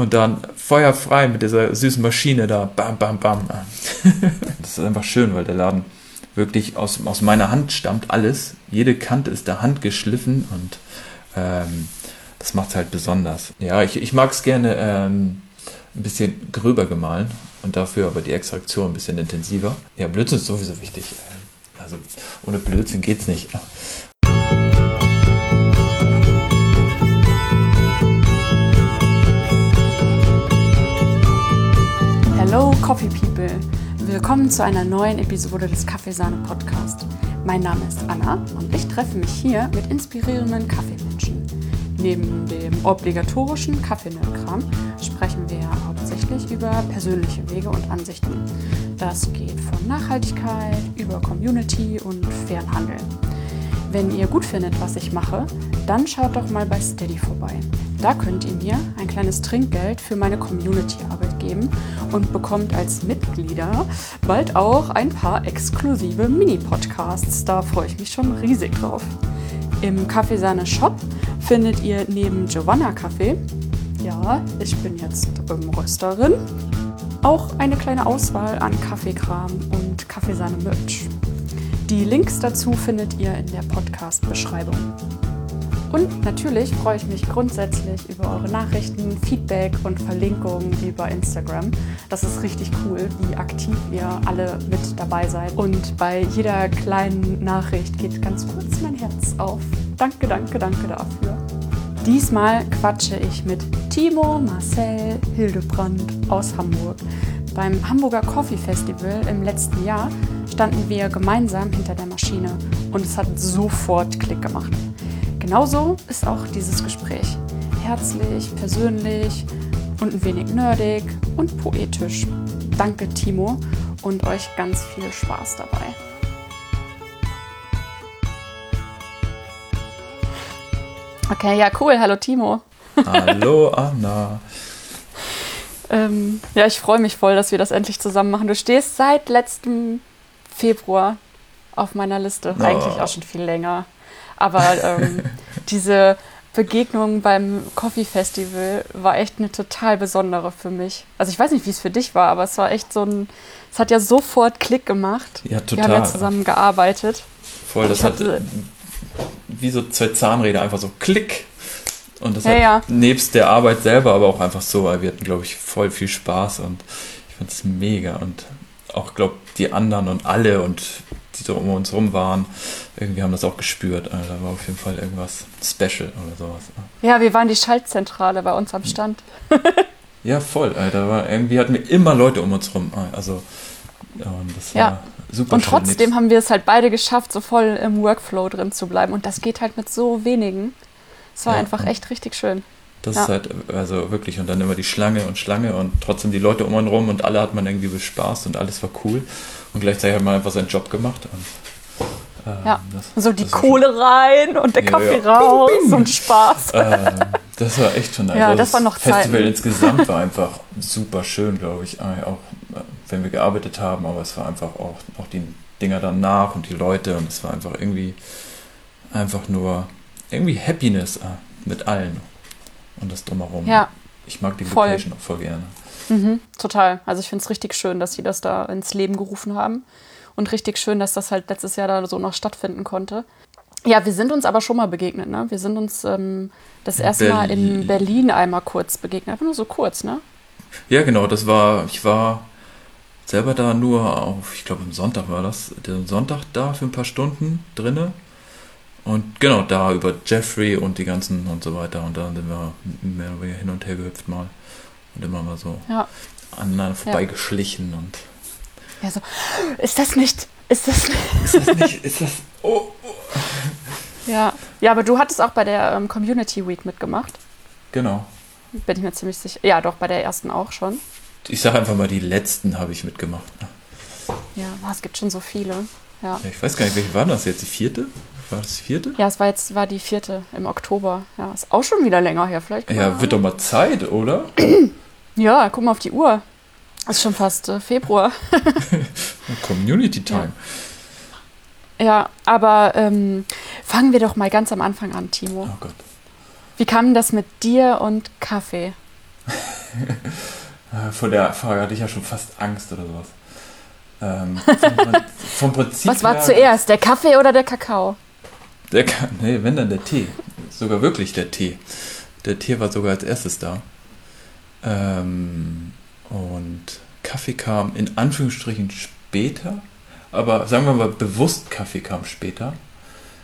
und dann feuerfrei mit dieser süßen Maschine da, bam, bam, bam. das ist einfach schön, weil der Laden wirklich aus, aus meiner Hand stammt alles. Jede Kante ist da handgeschliffen und ähm, das macht es halt besonders. Ja, ich, ich mag es gerne ähm, ein bisschen gröber gemahlen und dafür aber die Extraktion ein bisschen intensiver. Ja, Blödsinn ist sowieso wichtig. Also ohne Blödsinn geht's nicht. Hello Coffee People! Willkommen zu einer neuen Episode des Kaffeesahne Podcast. Mein Name ist Anna und ich treffe mich hier mit inspirierenden Kaffeemenschen. Neben dem obligatorischen Kaffeenerdkram sprechen wir hauptsächlich über persönliche Wege und Ansichten. Das geht von Nachhaltigkeit über Community und fairen Handel. Wenn ihr gut findet, was ich mache, dann schaut doch mal bei Steady vorbei. Da könnt ihr mir ein kleines Trinkgeld für meine Community-Arbeit geben und bekommt als Mitglieder bald auch ein paar exklusive Mini-Podcasts. Da freue ich mich schon riesig drauf. Im Kaffeesahne Shop findet ihr neben Giovanna Kaffee, ja, ich bin jetzt ähm, Rösterin, auch eine kleine Auswahl an Kaffeekram und Kaffeesahne Merch. Die Links dazu findet ihr in der Podcast-Beschreibung. Und natürlich freue ich mich grundsätzlich über eure Nachrichten, Feedback und Verlinkungen über Instagram. Das ist richtig cool, wie aktiv ihr alle mit dabei seid. Und bei jeder kleinen Nachricht geht ganz kurz mein Herz auf. Danke, danke, danke dafür. Diesmal quatsche ich mit Timo Marcel Hildebrand aus Hamburg. Beim Hamburger Coffee Festival im letzten Jahr standen wir gemeinsam hinter der Maschine und es hat sofort Klick gemacht. Genauso ist auch dieses Gespräch. Herzlich, persönlich und ein wenig nerdig und poetisch. Danke, Timo, und euch ganz viel Spaß dabei. Okay, ja, cool. Hallo, Timo. Hallo, Anna. ähm, ja, ich freue mich voll, dass wir das endlich zusammen machen. Du stehst seit letztem Februar auf meiner Liste. Oh. Eigentlich auch schon viel länger. Aber ähm, diese Begegnung beim Coffee Festival war echt eine total besondere für mich. Also ich weiß nicht, wie es für dich war, aber es war echt so ein, es hat ja sofort Klick gemacht. Ja, total. Wir haben ja zusammen gearbeitet. Voll, das hat wie so zwei Zahnräder einfach so Klick. Und das ja, hat ja. nebst der Arbeit selber aber auch einfach so, weil wir hatten, glaube ich, voll viel Spaß und ich fand es mega und auch, glaube die anderen und alle und die so um uns rum waren, irgendwie haben das auch gespürt. Also da war auf jeden Fall irgendwas special oder sowas. Ja, wir waren die Schaltzentrale bei uns am Stand. ja, voll. Da war, irgendwie hatten wir immer Leute um uns rum. Also das war ja. super Und trotzdem haben wir es halt beide geschafft, so voll im Workflow drin zu bleiben. Und das geht halt mit so wenigen. Es war ja, einfach echt richtig schön. Das ja. ist halt, also wirklich, und dann immer die Schlange und Schlange und trotzdem die Leute um einen rum und alle hat man irgendwie bespaßt und alles war cool. Und gleichzeitig hat man einfach seinen Job gemacht. Und, ähm, ja, das, so die Kohle schon, rein und der Kaffee ja, raus bing, bing. und Spaß. Ähm, das war echt schon, also ja, das, war noch Festival Zeiten. insgesamt war einfach super schön, glaube ich, auch wenn wir gearbeitet haben, aber es war einfach auch, auch die Dinger danach und die Leute und es war einfach irgendwie einfach nur irgendwie Happiness äh, mit allen und das drumherum. Ja. Ich mag die voll. Location auch voll gerne. Mhm, total. Also ich finde es richtig schön, dass sie das da ins Leben gerufen haben. Und richtig schön, dass das halt letztes Jahr da so noch stattfinden konnte. Ja, wir sind uns aber schon mal begegnet, ne? Wir sind uns ähm, das erste Berlin. Mal in Berlin einmal kurz begegnet. Einfach nur so kurz, ne? Ja, genau. Das war, ich war selber da nur auf, ich glaube, am Sonntag war das, den Sonntag da für ein paar Stunden drinne. Und genau, da über Jeffrey und die ganzen und so weiter. Und dann sind wir mehr oder weniger hin und her gehüpft mal. Und immer mal so ja. aneinander vorbeigeschlichen ja. und. Ja, so, ist das nicht, ist das nicht. Ist das nicht, ist das. Oh, oh. Ja. ja, aber du hattest auch bei der ähm, Community Week mitgemacht. Genau. Bin ich mir ziemlich sicher. Ja, doch, bei der ersten auch schon. Ich sage einfach mal, die letzten habe ich mitgemacht. Ja, es gibt schon so viele. Ja. ja. Ich weiß gar nicht, welche war das jetzt? Die vierte? War das die vierte? Ja, es war jetzt war die vierte im Oktober. Ja, ist auch schon wieder länger her. Vielleicht. Ja, wird doch mal Zeit, oder? ja, guck mal auf die Uhr. Ist schon fast äh, Februar. Community Time. Ja, ja aber ähm, fangen wir doch mal ganz am Anfang an, Timo. Oh Gott. Wie kam das mit dir und Kaffee? Äh, vor der Frage hatte ich ja schon fast Angst oder sowas. Ähm, vom, vom Prinzip Was war zuerst, der Kaffee oder der Kakao? Der, Ka- nee, wenn dann der Tee. Sogar wirklich der Tee. Der Tee war sogar als erstes da. Ähm, und Kaffee kam in Anführungsstrichen später. Aber sagen wir mal bewusst, Kaffee kam später.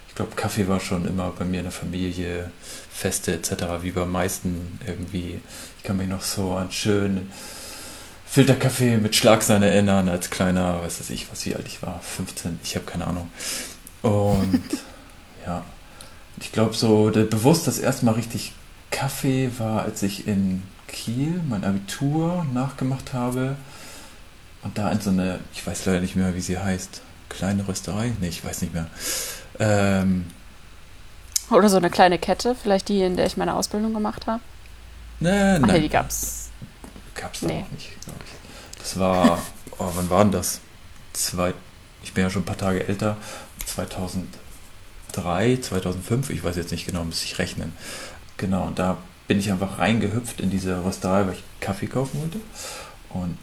Ich glaube, Kaffee war schon immer bei mir in der Familie, Feste etc. wie bei meisten irgendwie. Ich kann mich noch so an schönen Filterkaffee mit Schlagsahne erinnern als kleiner, weiß das ich, was wie alt ich war, 15, ich habe keine Ahnung. Und ja, ich glaube so, der, bewusst das erste Mal richtig Kaffee war, als ich in Kiel mein Abitur nachgemacht habe und da in so eine, ich weiß leider nicht mehr, wie sie heißt, kleine Rösterei? Nee, ich weiß nicht mehr. Ähm, Oder so eine kleine Kette, vielleicht die, in der ich meine Ausbildung gemacht habe. nee, Ach nee, nein, die gab's. gab's nee. auch nicht, glaube ich. Das war, oh, wann war denn das? Zwei, ich bin ja schon ein paar Tage älter, 2003, 2005, ich weiß jetzt nicht genau, muss ich rechnen. Genau, und da bin ich einfach reingehüpft in diese Rösterei, weil ich Kaffee kaufen wollte. Und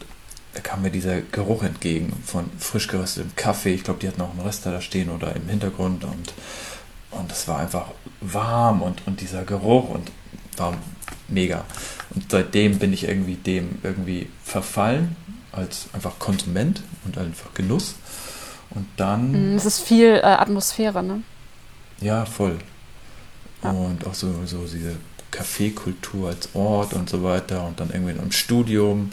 da kam mir dieser Geruch entgegen von frisch geröstetem Kaffee. Ich glaube, die hatten auch einen Röster da stehen oder im Hintergrund. Und, und das war einfach warm und, und dieser Geruch und war mega. Und seitdem bin ich irgendwie dem irgendwie verfallen, als einfach Konsument und einfach Genuss. Und dann Mm, Es ist viel äh, Atmosphäre, ne? ja, voll. Ja. Und auch so, so diese Kaffeekultur als Ort und so weiter. Und dann irgendwie im Studium,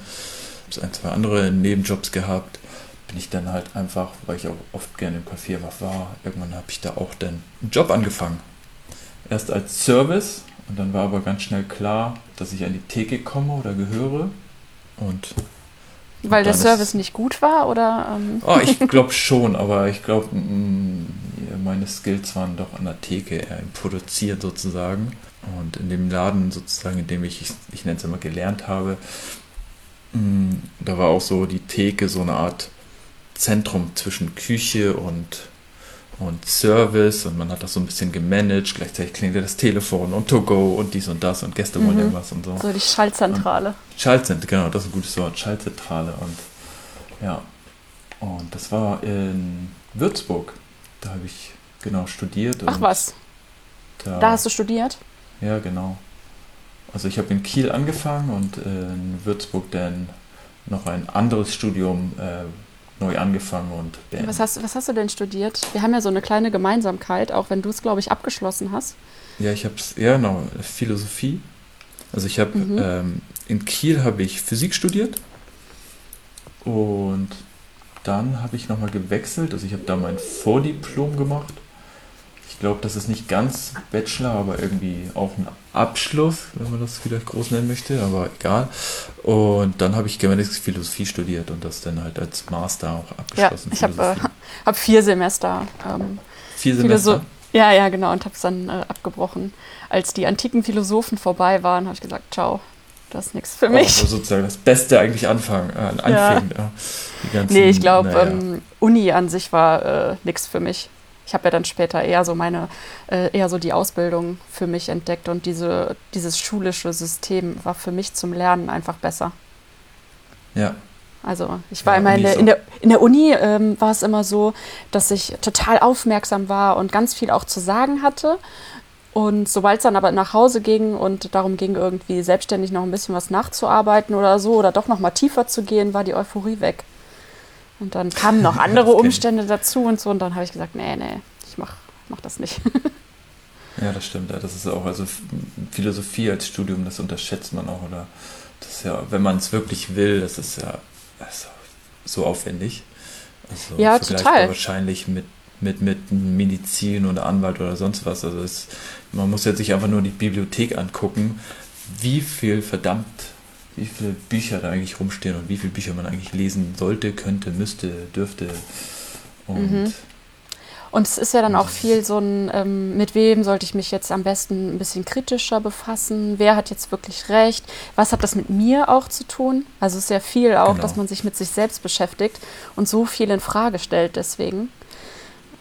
so ein, zwei andere Nebenjobs gehabt, bin ich dann halt einfach, weil ich auch oft gerne im Café war, irgendwann habe ich da auch dann einen Job angefangen. Erst als Service und dann war aber ganz schnell klar, dass ich an die Theke komme oder gehöre. Und Weil der Service nicht gut war oder ähm, Oh, ich glaube schon, aber ich glaube, meine Skills waren doch an der Theke eher im Produzieren sozusagen. Und in dem Laden sozusagen, in dem ich, ich, ich nenne es immer, gelernt habe, mh, da war auch so die Theke so eine Art Zentrum zwischen Küche und, und Service und man hat das so ein bisschen gemanagt. Gleichzeitig klingelte das Telefon und To-Go und dies und das und Gäste wollen Mhm. irgendwas und so. so die Schaltzentrale. Schaltzent, genau, das ist ein gutes Wort, Schaltzentrale und ja. Und das war in Würzburg. Da habe ich genau studiert. Ach und was, Da, da hast du studiert? Ja, genau. Also ich habe in Kiel angefangen und in Würzburg dann noch ein anderes Studium äh, neu angefangen und beendet. Was hast, was hast du denn studiert? Wir haben ja so eine kleine Gemeinsamkeit, auch wenn du es, glaube ich, abgeschlossen hast. Ja, ich habe es, ja genau, Philosophie. Also ich habe Mhm. ähm, in Kiel habe ich Physik studiert und dann habe ich nochmal gewechselt. Also ich habe da mein Vordiplom gemacht. Ich glaube, das ist nicht ganz Bachelor, aber irgendwie auch ein Abschluss, wenn man das vielleicht groß nennen möchte, aber egal. Und dann habe ich Germanistik Philosophie studiert und das dann halt als Master auch Ja, abgeschlossen. ich habe äh, hab vier Semester. Ähm, Vier Philosoph- Semester. ja, ja, genau, und habe es dann äh, abgebrochen. Als die antiken Philosophen vorbei waren, habe ich gesagt, ciao, das ist nichts für Oh, mich. also sozusagen das Beste eigentlich anfangen, äh, anfängt. Ja. Ganzen, Nee, ich glaube, naja. ähm, Uni an sich war äh, nichts für mich. Ich habe ja dann später eher so meine, äh, eher so die Ausbildung für mich entdeckt und diese, dieses schulische System war für mich zum Lernen einfach besser. ja. Also ich war Ja, immer in der, ist in der, in der Uni ähm, war es immer so, dass ich total aufmerksam war und ganz viel auch zu sagen hatte. Und sobald es dann aber nach Hause ging und darum ging, irgendwie selbstständig noch ein bisschen was nachzuarbeiten oder so oder doch noch mal tiefer zu gehen, war die Euphorie weg. Und dann kamen noch andere. Umstände dazu und so. Und dann habe ich gesagt, nee, nee, ich mach, mach das nicht. Ja, das stimmt. Das ist auch, also Philosophie als Studium, das unterschätzt man auch, oder? Das ist ja, wenn man es wirklich will, das ist ja auch so aufwendig. Also Ja, total. Wahrscheinlich mit, mit, mit Medizin oder Anwalt oder sonst was. Also es, man muss jetzt sich einfach nur die Bibliothek angucken, wie viel verdammt, wie viele Bücher da eigentlich rumstehen und wie viele Bücher man eigentlich lesen sollte, könnte, müsste, dürfte. Und Mhm. Und es ist ja dann auch viel so ein, ähm, mit wem sollte ich mich jetzt am besten ein bisschen kritischer befassen? Wer hat jetzt wirklich recht? Was hat das mit mir auch zu tun? Also es ist ja viel auch, Genau. dass man sich mit sich selbst beschäftigt und so viel in Frage stellt deswegen.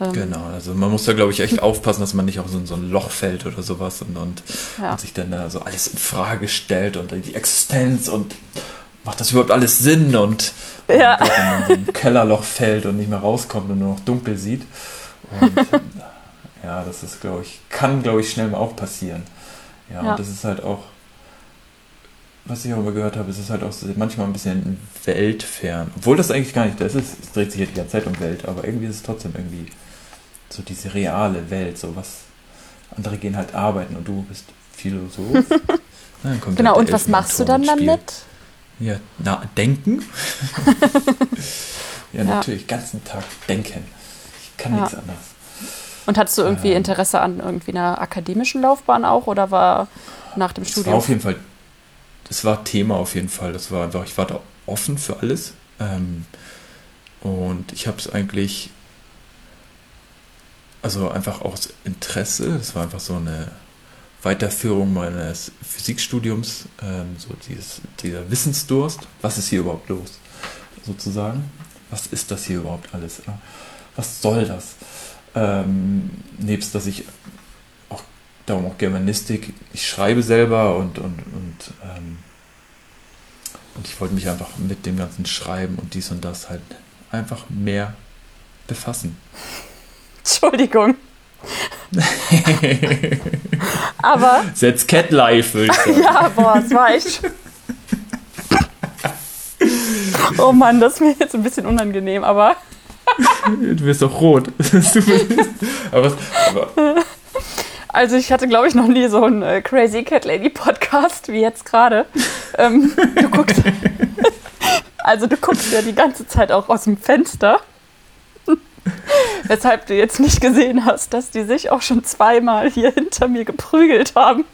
Ähm, Genau, also man muss da, glaube ich, echt aufpassen, dass man nicht auf so, ein- so ein Loch fällt oder sowas und, und, Ja. und sich dann da so alles in Frage stellt und die Existenz und macht das überhaupt alles Sinn und, ja. und wenn man so ein Kellerloch fällt und nicht mehr rauskommt und nur noch dunkel sieht. Und ja, das ist, glaube ich, kann, glaube ich, schnell mal auch passieren. Ja, Ja. und das ist halt auch, was ich auch immer gehört habe, es ist halt auch manchmal ein bisschen weltfern. Obwohl das eigentlich gar nicht das ist. Es dreht sich ja die ganze Zeit um Welt, aber irgendwie ist es trotzdem irgendwie so diese reale Welt, so was andere gehen halt arbeiten und du bist Philosoph. Genau, und was machst du dann damit? Ja, na, denken? ja, Ja. natürlich, ganzen Tag denken. Ich kann Ja. nichts anderes. Und hattest du irgendwie Ähm. Interesse an irgendwie einer akademischen Laufbahn auch oder war nach dem Es war Studium? auf jeden Fall, es war Thema auf jeden Fall. Das war einfach, ich war da offen für alles. Ähm, und ich habe es eigentlich, also einfach aus Interesse, das war einfach so eine Weiterführung meines Physikstudiums, ähm, so dieses, dieser Wissensdurst. Was ist hier überhaupt los? Sozusagen. Was ist das hier überhaupt alles? Ja? Was soll das? Ähm, nebst, dass ich auch, darum auch Germanistik, ich schreibe selber und, und, und, ähm, und ich wollte mich einfach mit dem ganzen Schreiben und dies und das halt einfach mehr befassen. Entschuldigung. Aber Setz Cat Life, würde ich sagen. ja, boah, es war echt. Oh Mann, das ist mir jetzt ein bisschen unangenehm, aber Du wirst doch rot. Das aber, aber also ich hatte, glaube ich, noch nie so einen äh, Crazy Cat Lady Podcast wie jetzt gerade. Ähm, du guckst, also du guckst ja die ganze Zeit auch aus dem Fenster. Weshalb du jetzt nicht gesehen hast, dass die sich auch schon zweimal hier hinter mir geprügelt haben.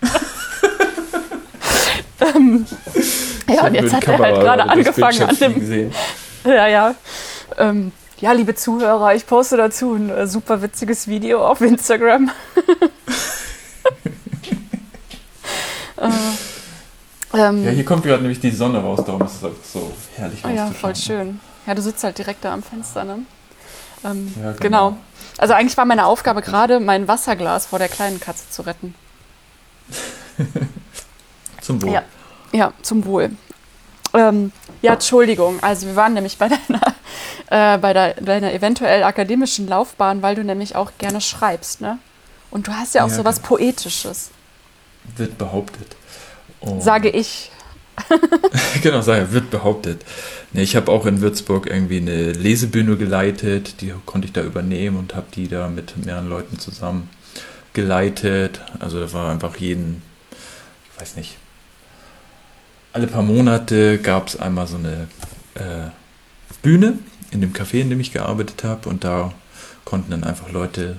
ähm, ja, und jetzt hat er halt gerade angefangen an dem. Ja, ja. Ähm, ja, liebe Zuhörer, ich poste dazu ein äh, super witziges Video auf Instagram. äh, ähm, Ja, hier kommt gerade nämlich die Sonne raus, darum ist es so herrlich ah ja, voll schön. Ja, du sitzt halt direkt da am Fenster, ne? Ähm, Ja, genau. genau. Also eigentlich war meine Aufgabe gerade, mein Wasserglas vor der kleinen Katze zu retten. Zum Wohl. Ja, ja zum Wohl. Ähm, ja, Entschuldigung. Also wir waren nämlich bei deiner, äh, bei der, deiner eventuell akademischen Laufbahn, weil du nämlich auch gerne schreibst, ne? Und du hast ja auch Ja, so was genau. Poetisches, Wird behauptet. Und- sage ich. genau, sag, wird behauptet. Nee, ich habe auch in Würzburg irgendwie eine Lesebühne geleitet, die konnte ich da übernehmen und habe die da mit mehreren Leuten zusammen geleitet. Also da war einfach jeden, ich weiß nicht, alle paar Monate gab es einmal so eine äh, Bühne in dem Café, in dem ich gearbeitet habe und da konnten dann einfach Leute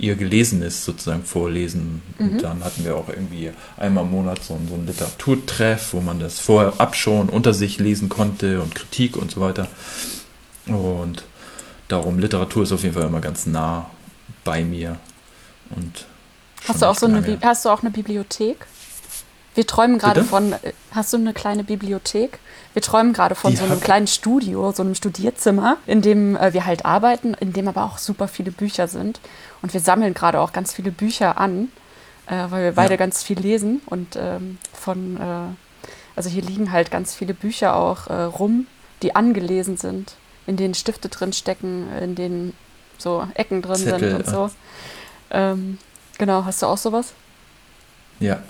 ihr Gelesenes sozusagen vorlesen. Mhm. Und dann hatten wir auch irgendwie einmal im Monat so, einen- so einen Literaturtreff, wo man das vorab schon unter sich lesen konnte und Kritik und so weiter. Und darum, Literatur ist auf jeden Fall immer ganz nah bei mir. Und Hast du auch so eine. Bi- hast du auch eine Bibliothek? Wir träumen gerade von, äh, hast du eine kleine Bibliothek? Wir träumen gerade von Die so einem kleinen Studio, so einem Studierzimmer, in dem äh, wir halt arbeiten, in dem aber auch super viele Bücher sind. Und wir sammeln gerade auch ganz viele Bücher an, äh, weil wir beide Ja. ganz viel lesen. Und ähm, von, äh, also hier liegen halt ganz viele Bücher auch äh, rum, die angelesen sind, in denen Stifte drin stecken, in denen so Ecken drin Zettel, sind und so. Ähm, genau, hast du auch sowas? Ja,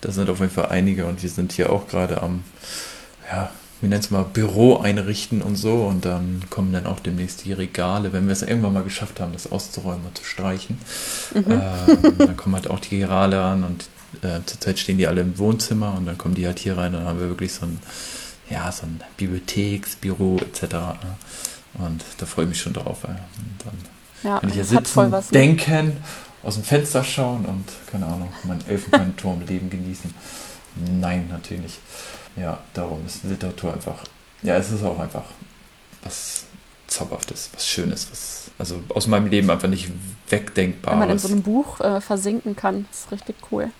das sind auf jeden Fall einige und wir sind hier auch gerade am, ja, wie nennt es mal, Büro einrichten und so und dann kommen dann auch demnächst die Regale, wenn wir es irgendwann mal geschafft haben, das auszuräumen und zu streichen. Mhm. Ähm, dann kommen halt auch die Regale an und äh, zurzeit stehen die alle im Wohnzimmer und dann kommen die halt hier rein und dann haben wir wirklich so ein, ja, so ein Bibliotheksbüro etc. ne? Und da freue ich mich schon drauf. Und dann Ja, kann ich hier sitzen, was. Ne? denken, aus dem Fenster schauen und, keine Ahnung, mein Elfenbeinturmleben genießen. Nein, natürlich nicht. Ja, darum ist Literatur einfach, ja, es ist auch einfach was Zauberhaftes, was Schönes, was, also aus meinem Leben einfach nicht Wenn man in so einem Buch äh, versinken kann, ist richtig cool.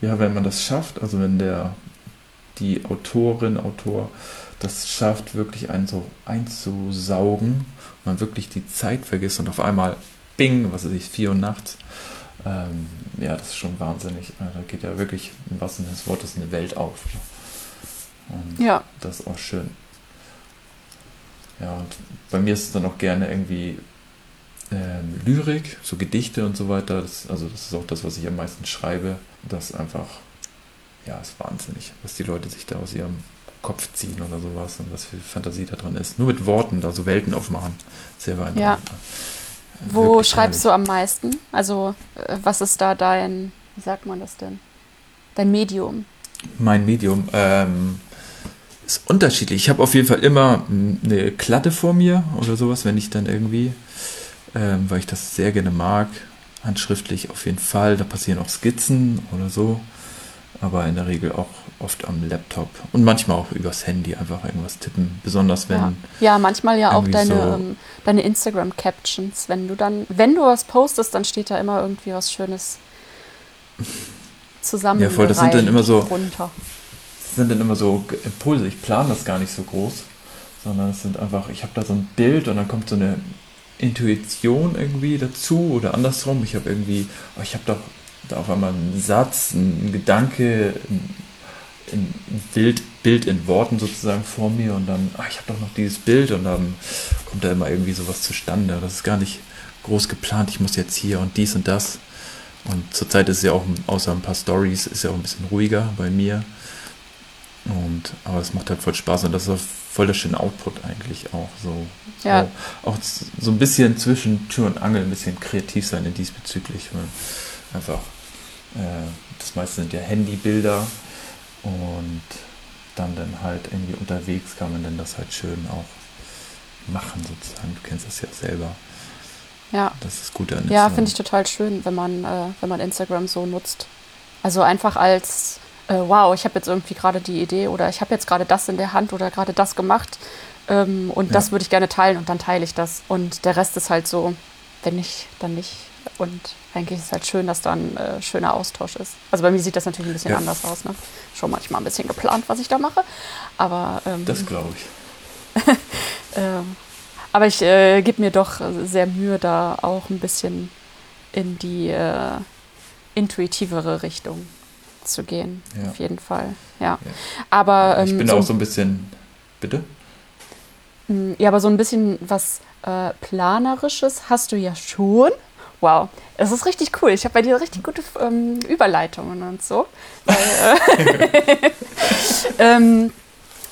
Ja, wenn man das schafft, also wenn der, die Autorin, Autor das schafft, wirklich einen so einzusaugen, man wirklich die Zeit vergisst und auf einmal, bing, was weiß ich, vier Uhr nachts. Ähm, ja, das ist schon wahnsinnig. Äh, Da geht ja wirklich im wahrsten Sinne des Wortes eine Welt auf. Und Ja. das ist auch schön. Ja, und bei mir ist es dann auch gerne irgendwie ähm, Lyrik, so Gedichte und so weiter. Das, also das ist auch das, was ich am meisten schreibe. Das ist einfach, ja, ist wahnsinnig, was die Leute sich da aus ihrem Kopf ziehen oder sowas und was viel Fantasie da drin ist. Nur mit Worten, da so Welten aufmachen. Sehr beeindruckend. Ja. Wo wirklich schreibst du am meisten? Also, äh, was ist da dein, wie sagt man das denn? Dein Medium? Mein Medium ähm, ist unterschiedlich. Ich habe auf jeden Fall immer mm, eine Klatte vor mir oder sowas, wenn ich dann irgendwie, ähm, weil ich das sehr gerne mag, handschriftlich auf jeden Fall. Da passieren auch Skizzen oder so, aber in der Regel auch oft am Laptop und manchmal auch übers Handy einfach irgendwas tippen. Besonders wenn Ja. ja, manchmal ja auch deine, so- ähm, deine Instagram-Captions. Wenn du dann, wenn du was postest, dann steht da immer irgendwie was Schönes zusammen. Ja, voll, das sind dann immer so- Runter. Sind dann immer so Impulse. Ich plane das gar nicht so groß, sondern es sind einfach, ich habe da so ein Bild und dann kommt so eine Intuition irgendwie dazu oder andersrum. Ich habe irgendwie, oh, ich habe doch da auf einmal einen Satz, einen Gedanke, ein, ein Bild, Bild in Worten sozusagen vor mir und dann, ah, ich habe doch noch dieses Bild und dann kommt da immer irgendwie sowas zustande. Das ist gar nicht groß geplant. Ich muss jetzt hier und dies und das. Und zurzeit ist es ja auch, außer ein paar Stories, ist ja auch ein bisschen ruhiger bei mir. Und, aber es macht halt voll Spaß und das ist auch voll der schöne Output eigentlich auch. So, Ja. auch, auch so ein bisschen zwischen Tür und Angel ein bisschen kreativ sein in diesbezüglich. Weil einfach, äh, das meiste sind ja Handybilder und dann dann halt irgendwie unterwegs kann man dann das halt schön auch machen sozusagen. Du kennst das ja selber. Ja. Das ist gut an Ja, finde ich total schön, wenn man, äh, wenn man Instagram so nutzt. Also einfach als, äh, wow, ich habe jetzt irgendwie gerade die Idee oder ich habe jetzt gerade das in der Hand oder gerade das gemacht ähm, und Ja. das würde ich gerne teilen und dann teile ich das. Und der Rest ist halt so, wenn nicht, dann nicht. Und eigentlich ist es halt schön, dass da ein äh, schöner Austausch ist. Also bei mir sieht das natürlich ein bisschen Ja. anders aus. Ne? Schon manchmal ein bisschen geplant, was ich da mache. Aber ähm, Das glaube ich. ähm, aber ich äh, gebe mir doch sehr Mühe, da auch ein bisschen in die äh, intuitivere Richtung zu gehen. Ja. Auf jeden Fall. Ja. Ja. Aber ähm, ich bin so, auch so ein bisschen. Bitte? mh, ja, aber so ein bisschen was äh, planerisches hast du ja schon. Wow, es ist richtig cool. Ich habe bei dir richtig gute ähm, Überleitungen und so. Äh, ähm,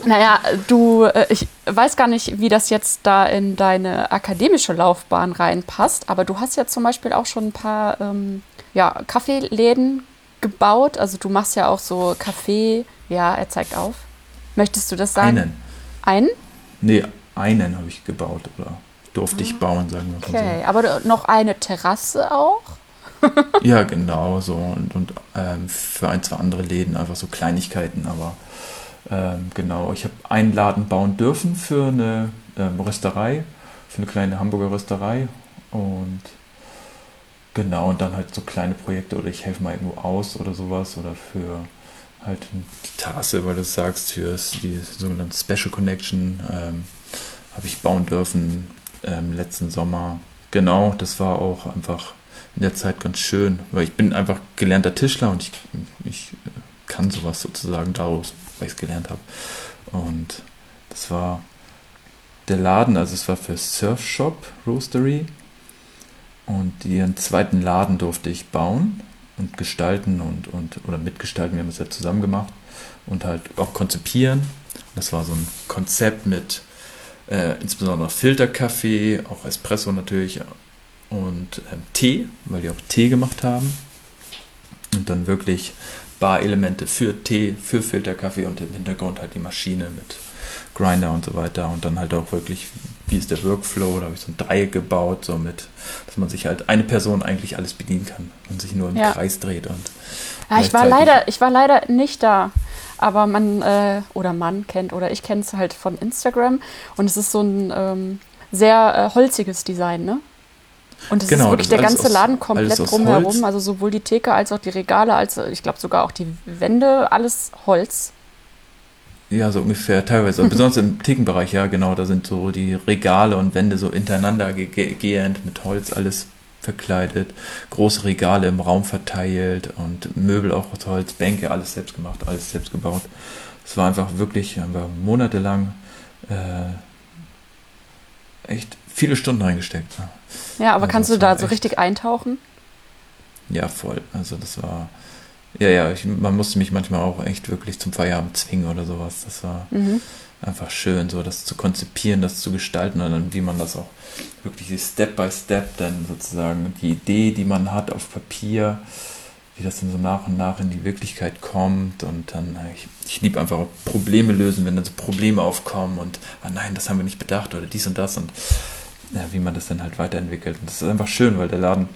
naja, du, äh, ich weiß gar nicht, wie das jetzt da in deine akademische Laufbahn reinpasst, aber du hast ja zum Beispiel auch schon ein paar ähm, ja, Kaffeeläden gebaut. Also du machst ja auch so Kaffee. Ja, er zeigt auf. Möchtest du das sagen? Einen. Einen? Nee, einen habe ich gebaut oder durfte ich bauen, sagen wir mal Ah. Okay, aber noch eine Terrasse auch? so. Ja, genau so. Und, und ähm, für ein, zwei andere Läden einfach so Kleinigkeiten, aber ähm, genau. Ich habe einen Laden bauen dürfen für eine ähm, Rösterei, für eine kleine Hamburger Rösterei und genau, und dann halt so kleine Projekte oder ich helfe mal irgendwo aus oder sowas oder für halt die Tasse, weil du sagst, für die sogenannte Special Connection ähm, habe ich bauen dürfen ähm, letzten Sommer. Genau, das war auch einfach in der Zeit ganz schön, weil ich bin einfach gelernter Tischler und ich, ich kann sowas sozusagen daraus, weil ich es gelernt habe. Und das war der Laden, also es war für Surf Shop Roastery und ihren zweiten Laden durfte ich bauen und gestalten und, und oder mitgestalten, wir haben es ja zusammen gemacht und halt auch konzipieren. Das war so ein Konzept mit äh, insbesondere Filterkaffee, auch Espresso natürlich und ähm, Tee, weil die auch Tee gemacht haben. Und dann wirklich Barelemente für Tee, für Filterkaffee und im Hintergrund halt die Maschine mit Grinder und so weiter. Und dann halt auch wirklich, wie ist der Workflow? Da habe ich so ein Dreieck gebaut, so mit, dass man sich halt eine Person eigentlich alles bedienen kann und sich nur im Ja. Kreis dreht. Und Ja, ich war leider, ich war leider nicht da. Aber man äh, oder man kennt oder ich kenne es halt von Instagram und es ist so ein ähm, sehr äh, holziges Design, ne? Und es Genau, ist wirklich der ganze aus- Laden komplett drumherum, also sowohl die Theke als auch die Regale, als ich glaube sogar auch die Wände, alles Holz. Ja, so ungefähr teilweise. Besonders im Thekenbereich, ja, genau. Da sind so die Regale und Wände so hintereinander ge ge gehend mit Holz alles verkleidet. Große Regale im Raum verteilt und Möbel auch aus Holz, Bänke, alles selbst gemacht, alles selbst gebaut. es war einfach wirklich, haben wir monatelang äh, echt viele Stunden reingesteckt. Ja, aber also kannst du da so richtig eintauchen? Ja, voll. Also das war, ja, ja, ich, man musste mich manchmal auch echt wirklich zum Feierabend zwingen oder sowas. Das war mhm. einfach schön, so das zu konzipieren, das zu gestalten und dann, wie man das auch wirklich Step by Step dann sozusagen die Idee, die man hat auf Papier, wie das dann so nach und nach in die Wirklichkeit kommt und dann, ich, ich liebe einfach Probleme lösen, wenn dann so Probleme aufkommen und, ah nein, das haben wir nicht bedacht oder dies und das und ja, wie man das dann halt weiterentwickelt. Und das ist einfach schön, weil der Laden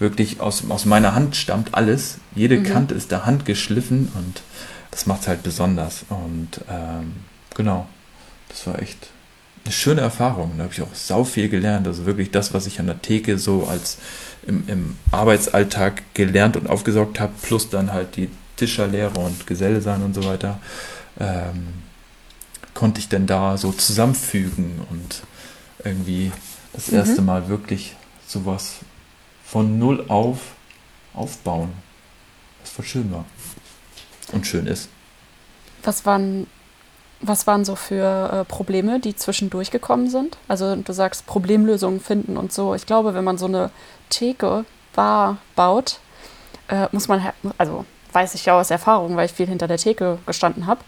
wirklich aus, aus meiner Hand stammt alles. Jede mhm. Kante ist der Hand geschliffen und das macht es halt besonders. Und ähm, genau, das war echt eine schöne Erfahrung. Da habe ich auch sau viel gelernt. Also wirklich das, was ich an der Theke so als im, im Arbeitsalltag gelernt und aufgesaugt habe, plus dann halt die Tischerlehre und Geselle sein und so weiter, ähm, konnte ich denn da so zusammenfügen und irgendwie das mhm. erste Mal wirklich sowas von null auf aufbauen. Was voll schön war. Und schön ist. Was waren, was waren so für äh, Probleme, die zwischendurch gekommen sind? Also du sagst Problemlösungen finden und so. Ich glaube, wenn man so eine Theke, Bar baut, äh, muss man, also weiß ich ja aus Erfahrung, weil ich viel hinter der Theke gestanden habe,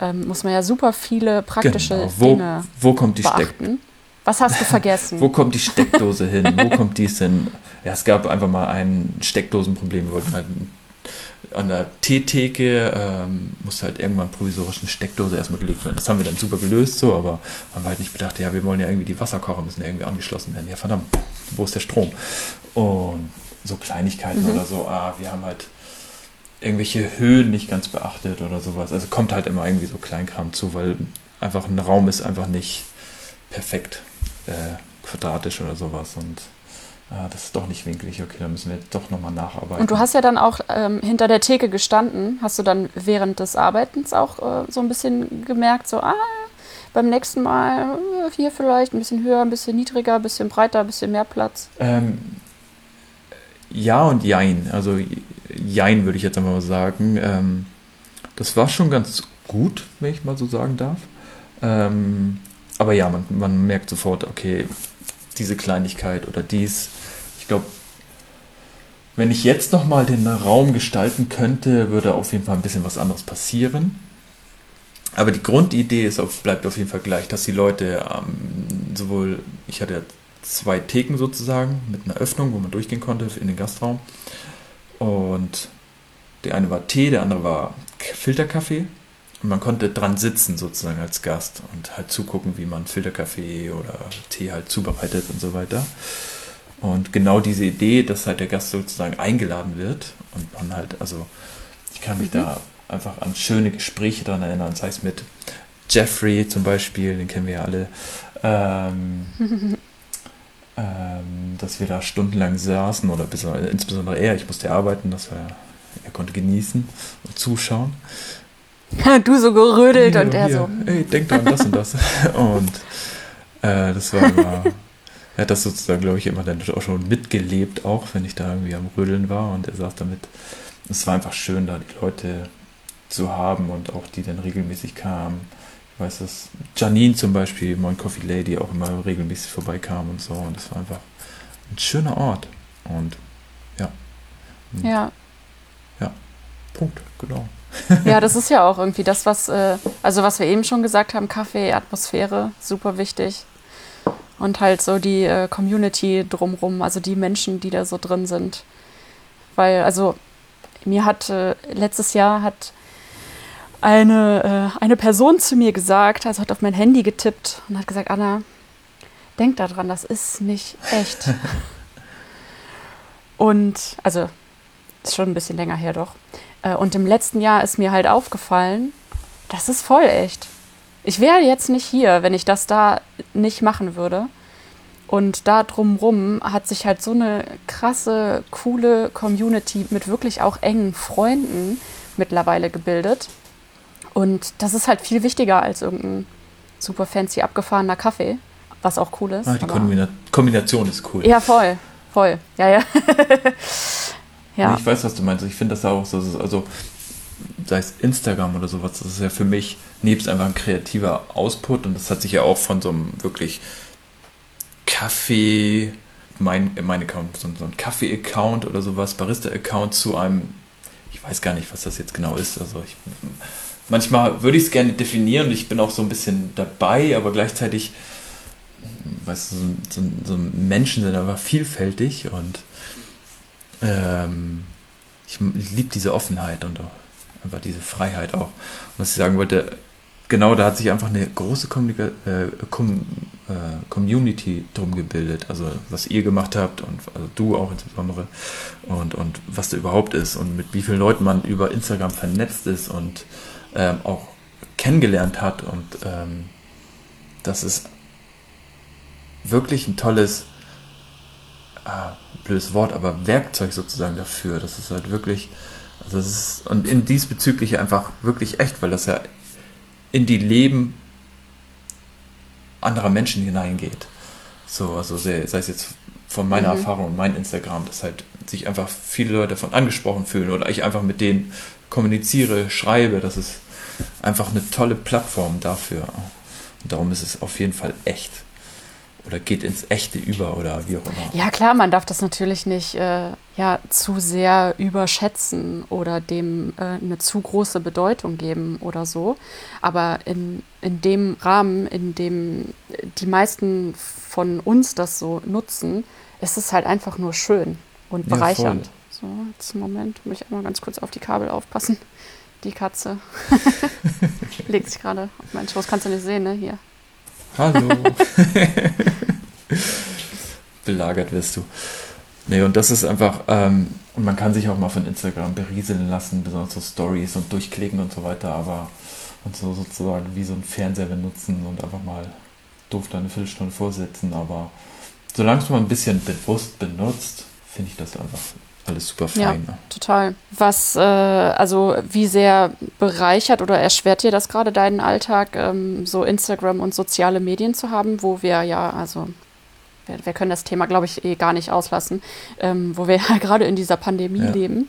ähm, muss man ja super viele praktische genau. wo, Dinge wo kommt die beachten. Steck was hast du vergessen? Wo kommt die Steckdose hin? Wo kommt dies hin? Ja, es gab einfach mal ein Steckdosenproblem. Wir wollten halt an der Teetheke ähm, musste halt irgendwann provisorisch eine Steckdose erstmal gelegt werden. Das haben wir dann super gelöst, so, aber haben wir halt nicht bedacht, ja, wir wollen ja irgendwie die Wasserkocher müssen ja irgendwie angeschlossen werden. Ja, verdammt, wo ist der Strom? Und so Kleinigkeiten mhm. oder so, ah, wir haben halt irgendwelche Höhen nicht ganz beachtet oder sowas. Also kommt halt immer irgendwie so Kleinkram zu, weil einfach ein Raum ist einfach nicht perfekt äh, quadratisch oder sowas und ah, das ist doch nicht winklig, okay, dann müssen wir doch nochmal nacharbeiten. Und du hast ja dann auch ähm, hinter der Theke gestanden. Hast du dann während des Arbeitens auch äh, so ein bisschen gemerkt, so, ah, beim nächsten Mal äh, hier vielleicht ein bisschen höher, ein bisschen niedriger, ein bisschen breiter, ein bisschen mehr Platz? Ähm, ja und jein. Also jein würde ich jetzt einfach mal sagen. Ähm, das war schon ganz gut, wenn ich mal so sagen darf. Ähm, aber ja, man, man merkt sofort, okay, diese Kleinigkeit oder dies. Ich glaube, wenn ich jetzt nochmal den Raum gestalten könnte, würde auf jeden Fall ein bisschen was anderes passieren. Aber die Grundidee ist bleibt auf jeden Fall gleich, dass die Leute ähm, sowohl, ich hatte zwei Theken sozusagen mit einer Öffnung, wo man durchgehen konnte in den Gastraum. Und der eine war Tee, der andere war Filterkaffee. Und man konnte dran sitzen sozusagen als Gast und halt zugucken, wie man Filterkaffee oder Tee halt zubereitet und so weiter. Und genau diese Idee, dass halt der Gast sozusagen eingeladen wird und man halt, also ich kann mich mhm. da einfach an schöne Gespräche dran erinnern, sei es mit Jeffrey zum Beispiel, den kennen wir ja alle, ähm, ähm, dass wir da stundenlang saßen oder insbesondere er, ich musste arbeiten, dass er, er konnte genießen und zuschauen. du so gerödelt ja, und er so. Ey, denk an das und das. und äh, das war immer, er hat das sozusagen, glaube ich, immer dann auch schon mitgelebt, auch wenn ich da irgendwie am Rödeln war und er saß damit. Es war einfach schön, da die Leute zu haben und auch die dann regelmäßig kamen. Ich weiß, dass Janine zum Beispiel, Moin Coffee Lady, auch immer regelmäßig vorbeikam und so. Und es war einfach ein schöner Ort. Und ja. Und, ja. Ja. Punkt, genau. Ja, das ist ja auch irgendwie das, was, äh, also was wir eben schon gesagt haben, Kaffee, Atmosphäre, super wichtig. Und halt so die äh, Community drumrum, also die Menschen, die da so drin sind. Weil, also mir hat äh, letztes Jahr hat eine, äh, eine Person zu mir gesagt, also hat auf mein Handy getippt und hat gesagt, Anna, denk daran, das ist nicht echt. und, also, ist schon ein bisschen länger her doch. Äh, und im letzten Jahr ist mir halt aufgefallen, das ist voll echt. Ich wäre jetzt nicht hier, wenn ich das da nicht machen würde. Und da drumrum hat sich halt so eine krasse, coole Community mit wirklich auch engen Freunden mittlerweile gebildet. Und das ist halt viel wichtiger als irgendein super fancy abgefahrener Kaffee, was auch cool ist. Ah, die Kombina Kombination ist cool. Ja, voll, voll. Ja, ja. Ja. Ich weiß, was du meinst. Ich finde das auch so, also sei es Instagram oder sowas, das ist ja für mich nebst einfach ein kreativer Ausput und das hat sich ja auch von so einem wirklich Kaffee, mein, mein Account, so, ein Kaffee-Account oder sowas, Barista-Account zu einem, ich weiß gar nicht, was das jetzt genau ist, also ich, manchmal würde ich es gerne definieren und ich bin auch so ein bisschen dabei, aber gleichzeitig, weißt du, so, so, so Menschen sind aber vielfältig und ähm, ich, liebe diese Offenheit und auch einfach diese Freiheit auch. Und was ich sagen wollte, genau da hat sich einfach eine große Kommunika äh, Com äh, Community drum gebildet. Also was ihr gemacht habt und also du auch insbesondere und, und was da überhaupt ist und mit wie vielen Leuten man über Instagram vernetzt ist und ähm, auch kennengelernt hat. Und ähm, das ist wirklich ein tolles, ah, blödes Wort, aber Werkzeug sozusagen dafür. Das ist halt wirklich also es ist, und in diesbezüglich einfach wirklich echt, weil das ja in die Leben anderer Menschen hineingeht. So, also sei, sei es jetzt von meiner mhm. Erfahrung und mein Instagram, dass halt sich einfach viele Leute davon angesprochen fühlen oder ich einfach mit denen kommuniziere, schreibe, das ist einfach eine tolle Plattform dafür. Und darum ist es auf jeden Fall echt oder geht ins Echte über oder wie auch immer. Ja, klar, man darf das natürlich nicht äh, ja, zu sehr überschätzen oder dem äh, eine zu große Bedeutung geben oder so. Aber in, in dem Rahmen, in dem die meisten von uns das so nutzen, ist es halt einfach nur schön und bereichernd. Ja, so, jetzt einen Moment, muss ich einmal ganz kurz auf die Kabel aufpassen. Die Katze legt sich gerade auf meinen Schoß. Kannst du nicht sehen, ne? Hier. Hallo. Belagert wirst du. Nee, und das ist einfach, ähm, und man kann sich auch mal von Instagram berieseln lassen, besonders so Stories und durchklicken und so weiter, aber und so sozusagen wie so ein Fernseher benutzen und einfach mal doof da eine Viertelstunde vorsitzen, aber solange es mal ein bisschen bewusst benutzt, finde ich das einfach alles super fein. Ja, ne? total. Was, äh, also wie sehr bereichert oder erschwert dir das gerade deinen Alltag, ähm, so Instagram und soziale Medien zu haben, wo wir ja, also wir, wir können das Thema, glaube ich, eh gar nicht auslassen, ähm, wo wir ja gerade in dieser Pandemie ja. leben.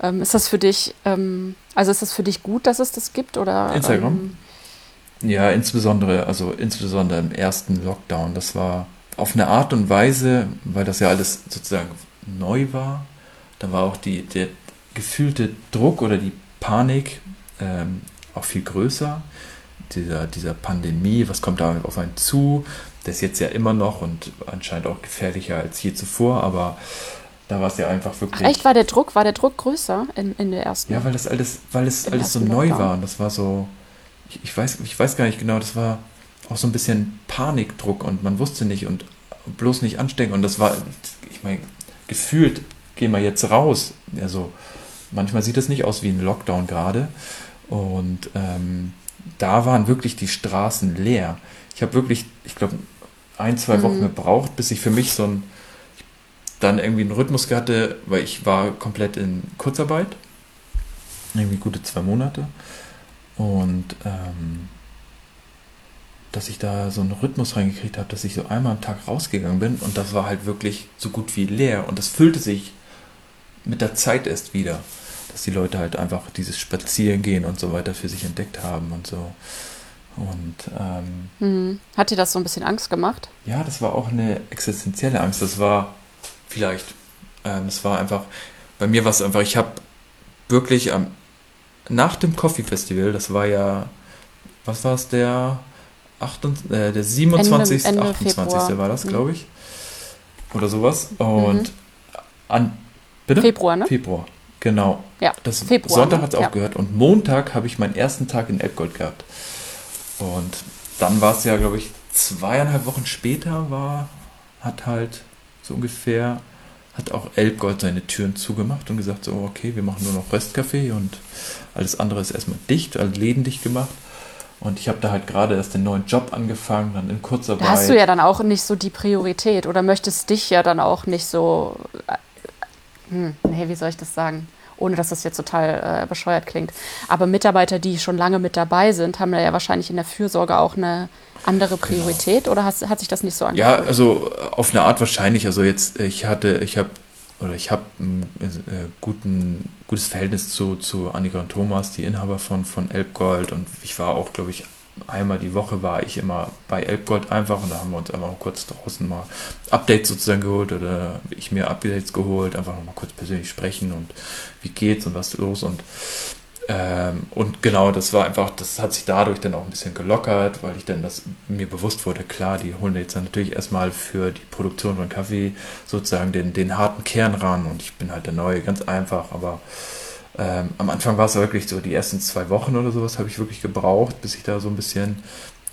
Ähm, ist das für dich, ähm, also ist das für dich gut, dass es das gibt oder? Instagram? Ähm, ja, insbesondere, also insbesondere im ersten Lockdown. Das war auf eine Art und Weise, weil das ja alles sozusagen neu war, da war auch die, der gefühlte Druck oder die Panik ähm, auch viel größer. Dieser, dieser Pandemie, was kommt da auf einen zu? Der ist jetzt ja immer noch und anscheinend auch gefährlicher als je zuvor, aber da war es ja einfach wirklich. Ach echt, war der Druck, war der Druck größer in, in der ersten? Ja, weil das alles, weil es alles so neu war und das war so, ich, ich, weiß, ich weiß gar nicht genau, das war auch so ein bisschen Panikdruck und man wusste nicht und bloß nicht anstecken und das war, ich meine, gefühlt gehen wir jetzt raus. Also manchmal sieht es nicht aus wie ein Lockdown gerade. Und ähm, da waren wirklich die Straßen leer. Ich habe wirklich, ich glaube, ein, zwei Wochen mhm. gebraucht, bis ich für mich so ein, dann irgendwie einen Rhythmus hatte, weil ich war komplett in Kurzarbeit. Irgendwie gute zwei Monate. Und ähm, dass ich da so einen Rhythmus reingekriegt habe, dass ich so einmal am Tag rausgegangen bin und das war halt wirklich so gut wie leer und das füllte sich mit der Zeit erst wieder, dass die Leute halt einfach dieses Spazierengehen und so weiter für sich entdeckt haben und so. Und ähm, mhm. hat dir das so ein bisschen Angst gemacht? Ja, das war auch eine existenzielle Angst. Das war vielleicht, ähm, es war einfach, bei mir war es einfach, ich habe wirklich am, nach dem Coffee Festival, das war ja, was war es, der, 28, äh, der 27. Ende, Ende 28. Februar. war das, mhm. glaube ich. Oder sowas. Und mhm. an Bitte? Februar, ne? Februar, genau. Ja, das Februar, Sonntag hat es ja. aufgehört und Montag habe ich meinen ersten Tag in Elbgold gehabt. Und dann war es ja, glaube ich, zweieinhalb Wochen später war, hat halt so ungefähr, hat auch Elbgold seine Türen zugemacht und gesagt, so, okay, wir machen nur noch Restcafé und alles andere ist erstmal dicht, alle Läden dicht gemacht. Und ich habe da halt gerade erst den neuen Job angefangen, dann in Kurzarbeit. Da hast du ja dann auch nicht so die Priorität oder möchtest dich ja dann auch nicht so hm, nee, wie soll ich das sagen? Ohne dass das jetzt total äh, bescheuert klingt. Aber Mitarbeiter, die schon lange mit dabei sind, haben ja wahrscheinlich in der Fürsorge auch eine andere. Priorität genau. oder has, hat sich das nicht so angefühlt? Ja, also auf eine Art wahrscheinlich. Also jetzt, ich hatte, ich habe oder ich habe ein äh, guten, gutes Verhältnis zu, zu Annika und Thomas, die Inhaber von, von Elbgold. Und ich war auch, glaube ich, einmal die Woche war ich immer bei Elbgold einfach und da haben wir uns einfach mal kurz draußen mal Updates sozusagen geholt oder ich mir Updates geholt, einfach mal kurz persönlich sprechen und wie geht's und was ist los und ähm, und genau, das war einfach, das hat sich dadurch dann auch ein bisschen gelockert, weil ich dann das mir bewusst wurde, klar, die holen jetzt dann natürlich erstmal für die Produktion von Kaffee sozusagen den, den harten Kern ran und ich bin halt der Neue, ganz einfach, aber ähm, am Anfang war es wirklich so, die ersten zwei Wochen oder sowas habe ich wirklich gebraucht, bis ich da so ein bisschen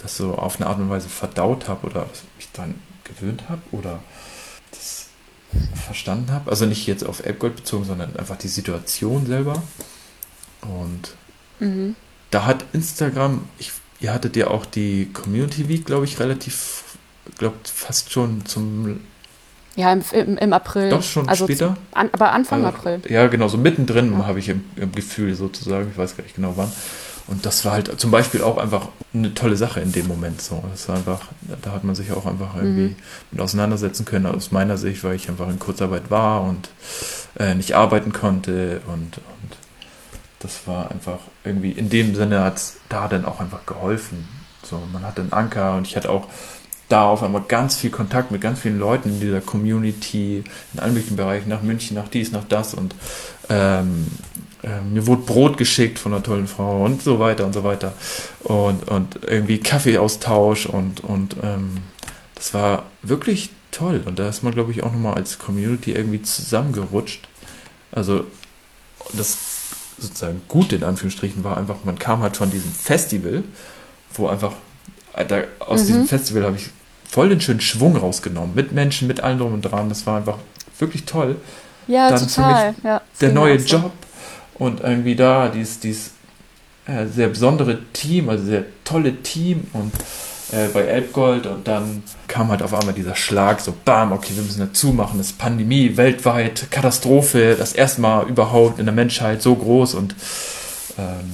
das so auf eine Art und Weise verdaut habe oder mich dann gewöhnt habe oder das verstanden habe. Also nicht jetzt auf Elbgold bezogen, sondern einfach die Situation selber. Und mhm. da hat Instagram, ich, ihr hattet ja auch die Community Week, glaube ich, relativ, glaube fast schon zum. Ja, im, im, im April. Doch schon also später. An, aber Anfang also, April. Ja, genau, so mittendrin ja. habe ich im, im, Gefühl sozusagen, ich weiß gar nicht genau wann. Und das war halt zum Beispiel auch einfach eine tolle Sache in dem Moment. So, das war einfach, da hat man sich auch einfach irgendwie mhm. mit auseinandersetzen können. Aus meiner Sicht, weil ich einfach in Kurzarbeit war und äh, nicht arbeiten konnte und, und das war einfach irgendwie, in dem Sinne hat es da dann auch einfach geholfen. So, man hatte einen Anker und ich hatte auch da auf einmal ganz viel Kontakt mit ganz vielen Leuten in dieser Community, in allen möglichen Bereichen, nach München, nach dies, nach das und ähm, äh, mir wurde Brot geschickt von einer tollen Frau und so weiter und so weiter und, und irgendwie Kaffeeaustausch und, und ähm, das war wirklich toll und da ist man, glaube ich, auch nochmal als Community irgendwie zusammengerutscht. Also das sozusagen gut in Anführungsstrichen war einfach, man kam halt von diesem Festival, wo einfach, da, aus mhm. diesem Festival habe ich voll den schönen Schwung rausgenommen, mit Menschen, mit allem drum und dran, das war einfach wirklich toll. Ja, Dann total. Für mich ja, der neue Job und irgendwie da dieses, dieses äh, sehr besondere Team, also sehr tolle Team und äh, bei Elbgold und dann kam halt auf einmal dieser Schlag, so bam, okay, wir müssen dazu machen, das ist Pandemie, weltweit, Katastrophe, das erste Mal überhaupt in der Menschheit so groß und ähm,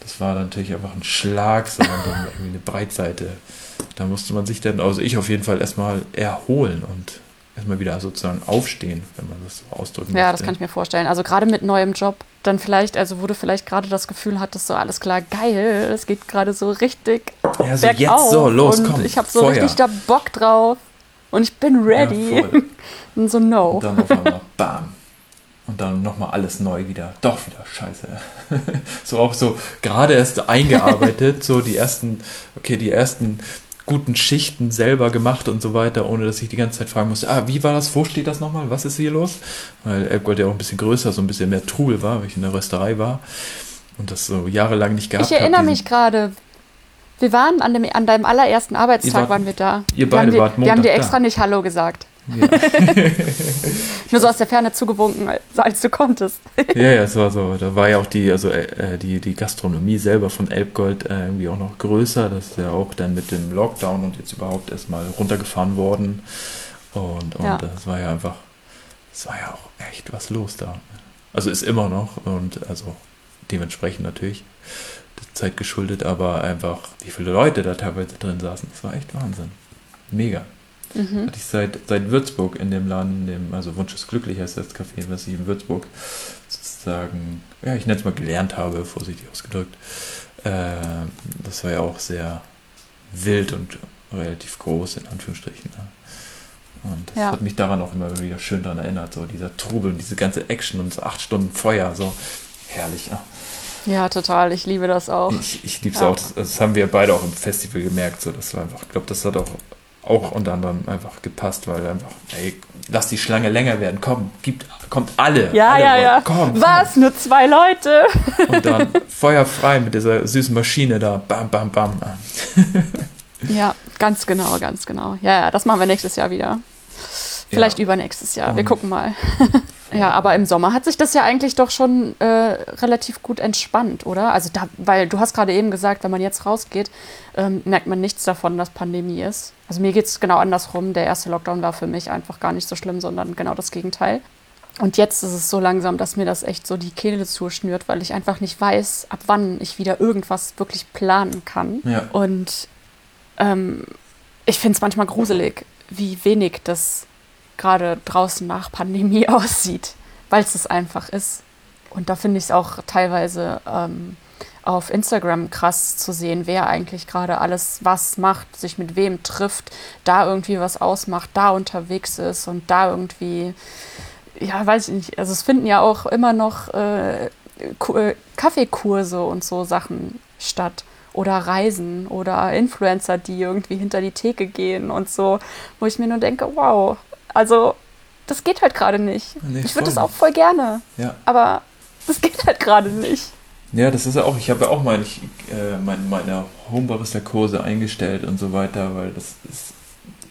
das war natürlich einfach ein Schlag, sondern dann irgendwie eine Breitseite. Da musste man sich dann, also ich auf jeden Fall erstmal erholen und erstmal wieder sozusagen aufstehen, wenn man das so ausdrücken Ja, möchte. das kann ich mir vorstellen. Also gerade mit neuem Job, dann vielleicht, also wo du vielleicht gerade das Gefühl hattest, so alles klar, geil, es geht gerade so richtig ja, so bergauf jetzt so, los, komm, Ich habe so Feuer. richtig da Bock drauf und ich bin ready. Ja, und so, no. Und dann auf einmal, bam. Und dann nochmal alles neu wieder. Doch wieder scheiße. so auch so gerade erst eingearbeitet, so die ersten, okay, die ersten guten Schichten selber gemacht und so weiter, ohne dass ich die ganze Zeit fragen musste, ah, wie war das, wo steht das nochmal, was ist hier los? Weil Elbgold ja auch ein bisschen größer, so ein bisschen mehr Trubel war, weil ich in der Rösterei war und das so jahrelang nicht gehabt habe. Ich erinnere hab, mich gerade, wir waren an, dem, an deinem allerersten Arbeitstag, wart, waren wir da. Ihr beide wir wart Montag Wir haben dir extra da. nicht Hallo gesagt. Ja. Nur so aus der Ferne zugewunken, als du konntest. ja, ja, es war so. Da war ja auch die, also äh, die, die Gastronomie selber von Elbgold äh, irgendwie auch noch größer. Das ist ja auch dann mit dem Lockdown und jetzt überhaupt erstmal runtergefahren worden. Und, und ja. das war ja einfach, es war ja auch echt was los da. Also ist immer noch und also dementsprechend natürlich der Zeit geschuldet, aber einfach, wie viele Leute da teilweise drin saßen, das war echt Wahnsinn. Mega. Mhm. Hatte ich seit, seit Würzburg in dem Laden, dem, also Wunsch ist glücklich heißt das Café, was ich in Würzburg sozusagen, ja, ich nenne es mal gelernt habe, vorsichtig ausgedrückt. Äh, das war ja auch sehr wild und relativ groß, in Anführungsstrichen. Ne? Und das ja. hat mich daran auch immer wieder schön daran erinnert, so dieser Trubel und diese ganze Action und so acht Stunden Feuer, so herrlich. Ne? Ja, total. Ich liebe das auch. Ich, ich liebe es ja. auch. Das, das, haben wir beide auch im Festival gemerkt. So, das war einfach, ich glaube, das hat auch auch unter anderem einfach gepasst, weil einfach, ey, lass die Schlange länger werden, komm, gibt, kommt alle. Ja, alle ja, ja. Komm, Was? Komm. Nur zwei Leute? Und dann feuerfrei mit dieser süßen Maschine da, bam, bam, bam. ja, ganz genau, ganz genau. Ja, ja, das machen wir nächstes Jahr wieder. Vielleicht ja. übernächstes Jahr. Wir gucken mal. Ja, aber im Sommer hat sich das ja eigentlich doch schon äh, relativ gut entspannt, oder? Also da, weil du hast gerade eben gesagt, wenn man jetzt rausgeht, ähm, merkt man nichts davon, dass Pandemie ist. Also mir geht es genau andersrum. Der erste Lockdown war für mich einfach gar nicht so schlimm, sondern genau das Gegenteil. Und jetzt ist es so langsam, dass mir das echt so die Kehle zuschnürt, weil ich einfach nicht weiß, ab wann ich wieder irgendwas wirklich planen kann. Ja. Und ähm, ich finde es manchmal gruselig, wie wenig das gerade draußen nach Pandemie aussieht, weil es es einfach ist. Und da finde ich es auch teilweise ähm, auf Instagram krass zu sehen, wer eigentlich gerade alles was macht, sich mit wem trifft, da irgendwie was ausmacht, da unterwegs ist und da irgendwie, ja, weiß ich nicht. Also es finden ja auch immer noch äh, äh Kaffeekurse und so Sachen statt oder Reisen oder Influencer, die irgendwie hinter die Theke gehen und so, wo ich mir nur denke, wow, also das geht halt gerade nicht. Nee, ich würde das auch voll gerne. Ja. Aber das geht halt gerade nicht. Ja, das ist ja auch, ich habe ja auch meine, äh, meine, meine Homebarista-Kurse eingestellt und so weiter, weil das ist,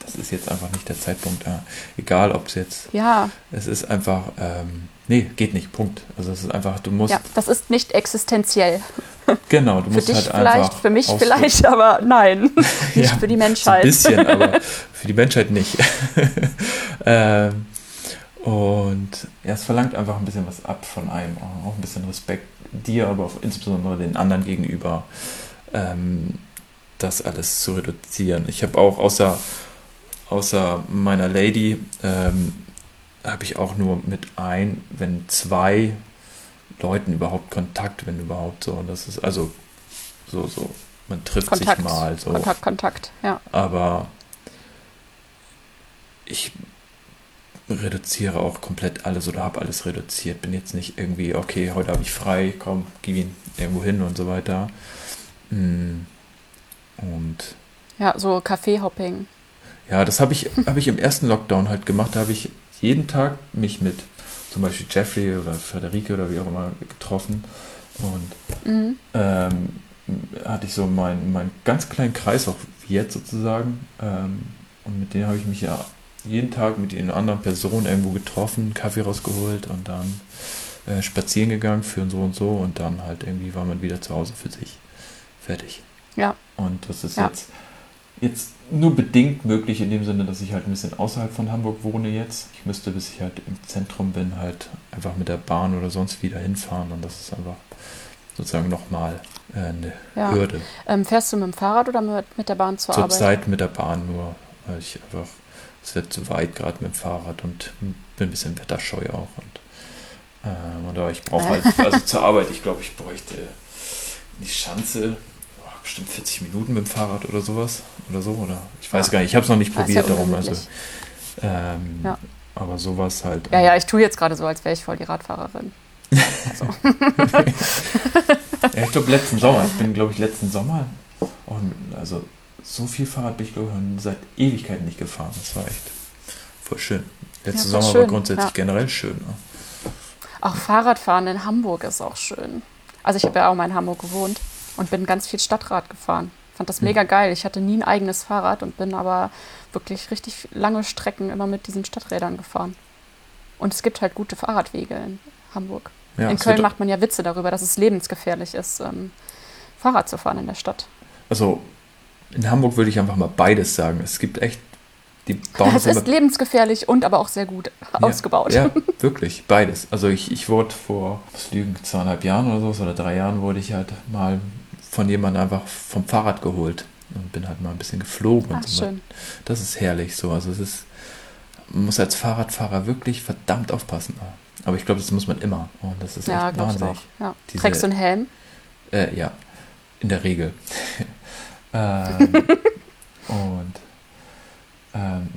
das ist jetzt einfach nicht der Zeitpunkt. Ja. Egal, ob es jetzt. Ja. Es ist einfach, ähm, nee, geht nicht, Punkt. Also es ist einfach, du musst. Ja, das ist nicht existenziell. Genau, du musst für dich halt vielleicht, einfach. Für mich vielleicht, aber nein. nicht ja, für die Menschheit. Ein bisschen, aber für die Menschheit nicht. ähm, und ja, es verlangt einfach ein bisschen was ab von einem, auch ein bisschen Respekt dir, aber auch insbesondere den anderen gegenüber, ähm, das alles zu reduzieren. Ich habe auch außer, außer meiner Lady, ähm, habe ich auch nur mit ein, wenn zwei Leuten überhaupt Kontakt, wenn überhaupt so. Und das ist also so, so, man trifft Kontakt, sich mal so. Kontakt, Kontakt, ja. Aber ich reduziere auch komplett alles oder habe alles reduziert. Bin jetzt nicht irgendwie, okay, heute habe ich frei, komm, geh irgendwo hin und so weiter. Mm. Und. Ja, so Kaffeehopping. Ja, das habe ich, hab ich im ersten Lockdown halt gemacht. Da habe ich jeden Tag mich mit zum Beispiel Jeffrey oder Frederike oder wie auch immer getroffen. Und mhm. ähm, hatte ich so meinen mein ganz kleinen Kreis, auch jetzt sozusagen. Ähm, und mit denen habe ich mich ja jeden Tag mit den anderen Personen irgendwo getroffen, Kaffee rausgeholt und dann äh, spazieren gegangen für so und so und dann halt irgendwie war man wieder zu Hause für sich. Fertig. Ja. Und das ist ja. jetzt, jetzt nur bedingt möglich in dem Sinne, dass ich halt ein bisschen außerhalb von Hamburg wohne jetzt. Ich müsste, bis ich halt im Zentrum bin, halt einfach mit der Bahn oder sonst wieder hinfahren und das ist einfach sozusagen nochmal äh, eine ja. Hürde. Ähm, fährst du mit dem Fahrrad oder mit, mit der Bahn zur, zur Arbeit? Zurzeit mit der Bahn nur, weil ich einfach es wird zu weit, gerade mit dem Fahrrad und bin ein bisschen wetterscheu auch. Und, ähm, oder ich brauche halt, also zur Arbeit, ich glaube, ich bräuchte die Schanze, oh, bestimmt 40 Minuten mit dem Fahrrad oder sowas. Oder so, oder ich weiß ja. gar nicht, ich habe es noch nicht probiert, ja darum. Also, ähm, ja. Aber sowas halt. Ja, ja, ich tue jetzt gerade so, als wäre ich voll die Radfahrerin. Also. ja, ich glaube, letzten Sommer, ich bin, glaube ich, letzten Sommer, und also so viel Fahrrad bin ich, glaube ich, seit Ewigkeiten nicht gefahren. Das war echt voll schön. Letzte ja, Sommer schön. war grundsätzlich ja. generell schön. Ne? Auch Fahrradfahren in Hamburg ist auch schön. Also ich habe ja auch mal in Hamburg gewohnt und bin ganz viel Stadtrad gefahren. Fand das hm. mega geil. Ich hatte nie ein eigenes Fahrrad und bin aber wirklich richtig lange Strecken immer mit diesen Stadträdern gefahren. Und es gibt halt gute Fahrradwege in Hamburg. Ja, in Köln macht man ja Witze darüber, dass es lebensgefährlich ist, ähm, Fahrrad zu fahren in der Stadt. Also in Hamburg würde ich einfach mal beides sagen. Es gibt echt, die bauen Es ist lebensgefährlich und aber auch sehr gut ja, ausgebaut. Ja, wirklich, beides. Also ich, ich wurde vor, was lügen, zweieinhalb Jahren oder so, oder drei Jahren wurde ich halt mal von jemandem einfach vom Fahrrad geholt und bin halt mal ein bisschen geflogen. Ach, so. schön. Das ist herrlich so. Also es ist, man muss als Fahrradfahrer wirklich verdammt aufpassen. Aber ich glaube, das muss man immer. Und das ist ja, echt wahnsinnig. Ja. Diese, Trägst du einen Helm? Äh, ja, in der Regel. Ähm, und ähm,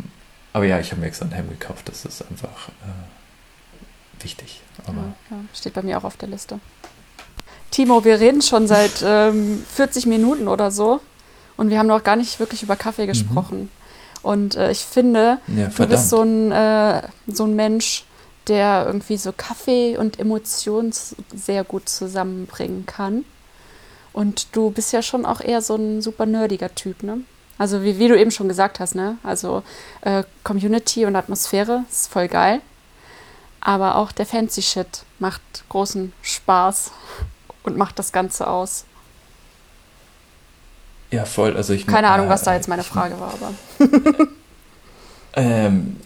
aber ja, ich habe mir extra einen Helm gekauft. Das ist einfach äh, wichtig. Ja, ja, steht bei mir auch auf der Liste. Timo, wir reden schon seit ähm, 40 Minuten oder so und wir haben noch gar nicht wirklich über Kaffee mhm. gesprochen. Mhm. Und äh, ich finde, ja, du bist so ein, äh, so ein Mensch, der irgendwie so Kaffee und Emotionen sehr gut zusammenbringen kann. Und du bist ja schon auch eher so ein super nerdiger Typ, ne? Also wie, wie du eben schon gesagt hast, ne? Also äh, Community und Atmosphäre ist voll geil. Aber auch der Fancy Shit macht großen Spaß und macht das Ganze aus. Ja, voll. Also ich Keine Ahnung, was da jetzt meine Frage war, aber. ähm,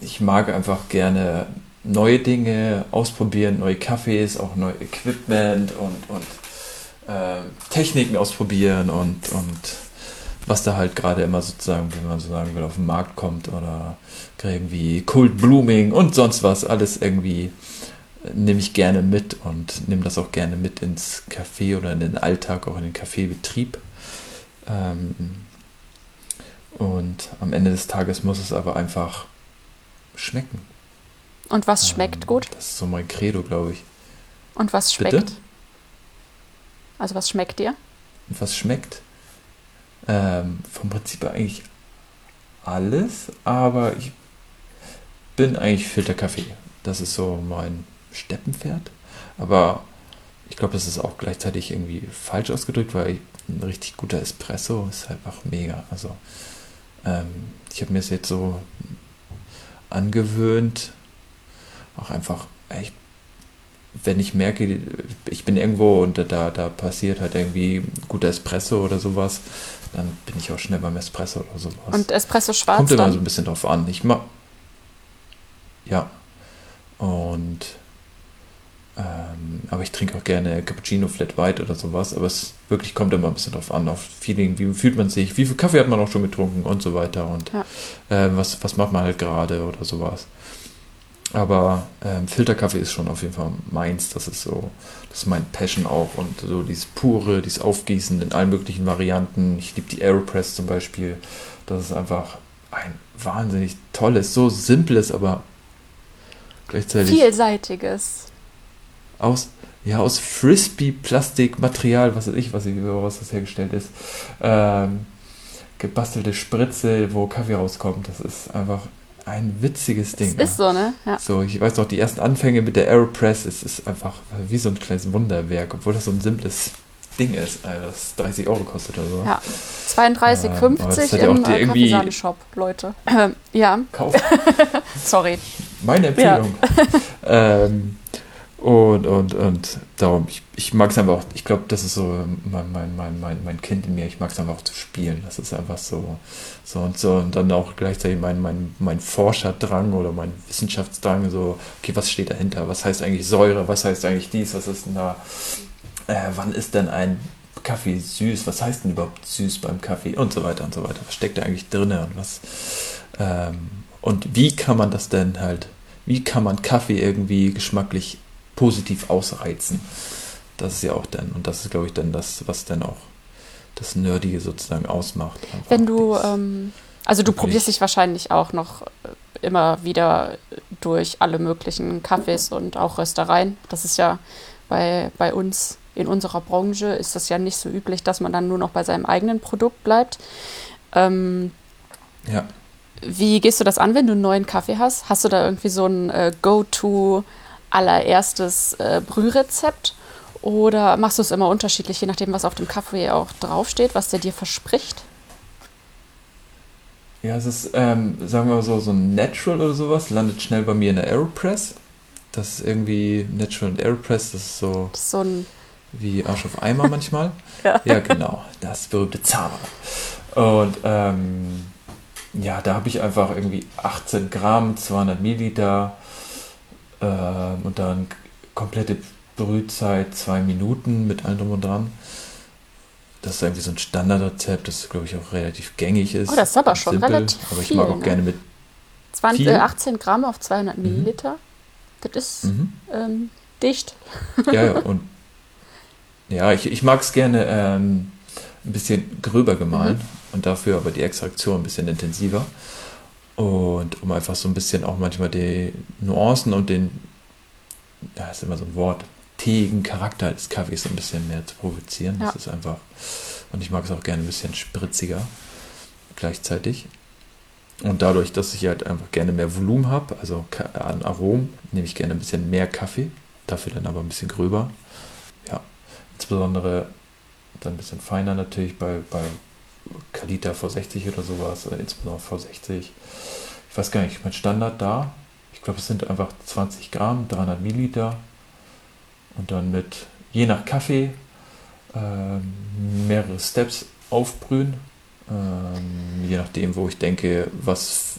ich mag einfach gerne neue Dinge ausprobieren, neue Kaffees, auch neue Equipment und, und äh, Techniken ausprobieren und, und was da halt gerade immer sozusagen, wenn man so sagen will, auf den Markt kommt oder irgendwie Cold Blooming und sonst was, alles irgendwie äh, nehme ich gerne mit und nehme das auch gerne mit ins Café oder in den Alltag, auch in den Kaffeebetrieb. Ähm, und am Ende des Tages muss es aber einfach schmecken. Und was schmeckt ähm, gut? Das ist so mein Credo, glaube ich. Und was schmeckt? Bitte? Also was schmeckt dir? Was schmeckt? Ähm, vom Prinzip eigentlich alles, aber ich bin eigentlich Filterkaffee. Das ist so mein Steppenpferd. Aber ich glaube, das ist auch gleichzeitig irgendwie falsch ausgedrückt, weil ein richtig guter Espresso ist halt einfach mega. Also ähm, ich habe mir es jetzt so angewöhnt, auch einfach echt wenn ich merke, ich bin irgendwo und da, da passiert halt irgendwie guter Espresso oder sowas, dann bin ich auch schnell beim Espresso oder sowas. Und Espresso schwarz Kommt immer dann? so ein bisschen drauf an. Ich mach, ja. Und ähm, aber ich trinke auch gerne Cappuccino Flat White oder sowas, aber es wirklich kommt immer ein bisschen drauf an, auf Feeling, wie fühlt man sich, wie viel Kaffee hat man auch schon getrunken und so weiter und ja. äh, was, was macht man halt gerade oder sowas. Aber ähm, Filterkaffee ist schon auf jeden Fall meins. Das ist so, das ist mein Passion auch. Und so dieses pure, dieses Aufgießen in allen möglichen Varianten. Ich liebe die Aeropress zum Beispiel. Das ist einfach ein wahnsinnig tolles, so simples, aber gleichzeitig. Vielseitiges. Aus, ja, aus Frisbee-Plastikmaterial, was weiß ich, was, was das hergestellt ist. Ähm, gebastelte Spritze, wo Kaffee rauskommt. Das ist einfach ein witziges Ding. Das ist so, ne? Ja. So, ich weiß auch, die ersten Anfänge mit der Aeropress, es ist einfach wie so ein kleines Wunderwerk, obwohl das so ein simples Ding ist, also das 30 Euro kostet oder so. Ja, 32,50 ähm, im ja Kaffeesahne-Shop, Leute. Ähm, ja. Kauf. Sorry. Meine Empfehlung. Ja. ähm, und, und, und darum, ich, ich mag es einfach auch, ich glaube, das ist so mein, mein, mein, mein, mein Kind in mir, ich mag es einfach auch zu spielen. Das ist einfach so, so und so. Und dann auch gleichzeitig mein, mein, mein Forscherdrang oder mein Wissenschaftsdrang, so, okay, was steht dahinter? Was heißt eigentlich Säure? Was heißt eigentlich dies? Was ist denn da? Äh, wann ist denn ein Kaffee süß? Was heißt denn überhaupt süß beim Kaffee? Und so weiter und so weiter. Was steckt da eigentlich drin? Und was, ähm, und wie kann man das denn halt, wie kann man Kaffee irgendwie geschmacklich positiv ausreizen. Das ist ja auch dann, und das ist, glaube ich, dann das, was dann auch das Nerdige sozusagen ausmacht. Wenn du, ähm, also du probierst dich wahrscheinlich auch noch äh, immer wieder durch alle möglichen Kaffees und auch Röstereien. Das ist ja bei, bei uns in unserer Branche ist das ja nicht so üblich, dass man dann nur noch bei seinem eigenen Produkt bleibt. Ähm, ja. Wie gehst du das an, wenn du einen neuen Kaffee hast? Hast du da irgendwie so ein äh, Go-To allererstes äh, Brührezept oder machst du es immer unterschiedlich, je nachdem, was auf dem Kaffee auch draufsteht, was der dir verspricht? Ja, es ist, ähm, sagen wir mal so, so ein Natural oder sowas, landet schnell bei mir in der Aeropress. Das ist irgendwie Natural und Aeropress, das ist so, das ist so ein wie Arsch auf Eimer manchmal. ja. ja, genau, das berühmte Zara. Und ähm, ja, da habe ich einfach irgendwie 18 Gramm, 200 Milliliter, ähm, und dann komplette Brühzeit zwei Minuten mit allem drum und dran. Das ist irgendwie so ein Standardrezept, das glaube ich auch relativ gängig ist. Oh, das ist aber schon simpel, relativ Aber ich mag auch ne? gerne mit 20, äh, 18 Gramm auf 200 mhm. Milliliter. Das ist mhm. ähm, dicht. Ja, ja, und ja, ich, ich mag es gerne ähm, ein bisschen gröber gemahlen mhm. und dafür aber die Extraktion ein bisschen intensiver. Und um einfach so ein bisschen auch manchmal die Nuancen und den, ja, ist immer so ein Wort, teeigen Charakter des Kaffees so ein bisschen mehr zu provozieren. Ja. Das ist einfach, und ich mag es auch gerne ein bisschen spritziger gleichzeitig. Und dadurch, dass ich halt einfach gerne mehr Volumen habe, also an Aromen, nehme ich gerne ein bisschen mehr Kaffee, dafür dann aber ein bisschen gröber. Ja, insbesondere dann ein bisschen feiner natürlich bei, bei Kalita V60 oder sowas, oder insbesondere V60. Ich weiß gar nicht, mein Standard da, ich glaube, es sind einfach 20 Gramm, 300 Milliliter und dann mit, je nach Kaffee, äh, mehrere Steps aufbrühen, äh, je nachdem, wo ich denke, was,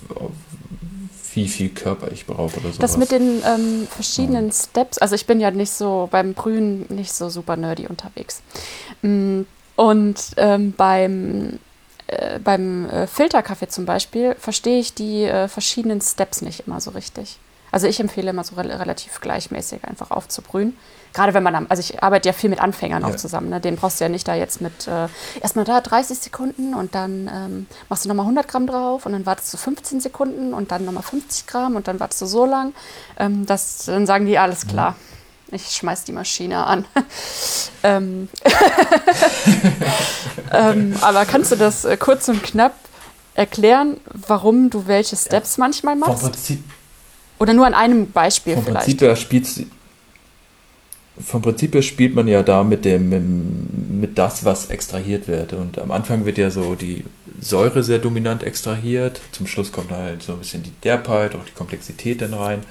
wie viel Körper ich brauche oder so. Das mit den ähm, verschiedenen. Steps, also ich bin ja nicht so beim Brühen nicht so super nerdy unterwegs. Und ähm, beim äh, beim äh, Filterkaffee zum Beispiel verstehe ich die äh, verschiedenen Steps nicht immer so richtig. Also ich empfehle immer so re relativ gleichmäßig einfach aufzubrühen. Gerade wenn man, am, also ich arbeite ja viel mit Anfängern ja. auch zusammen. Ne? Den brauchst du ja nicht da jetzt mit äh, erstmal da 30 Sekunden und dann ähm, machst du nochmal 100 Gramm drauf und dann wartest du 15 Sekunden und dann nochmal 50 Gramm und dann wartest du so lang. Ähm, das, dann sagen die, alles klar. Mhm. Ich schmeiß die Maschine an. ähm, ähm, aber kannst du das äh, kurz und knapp erklären, warum du welche Steps ja. manchmal machst? Vom Prinzip oder nur an einem Beispiel vom vielleicht? Prinzip her spielt, vom Prinzip her spielt man ja da mit dem, mit das, was extrahiert wird. Und am Anfang wird ja so die Säure sehr dominant extrahiert. Zum Schluss kommt halt so ein bisschen die Derbheit, auch die Komplexität dann rein.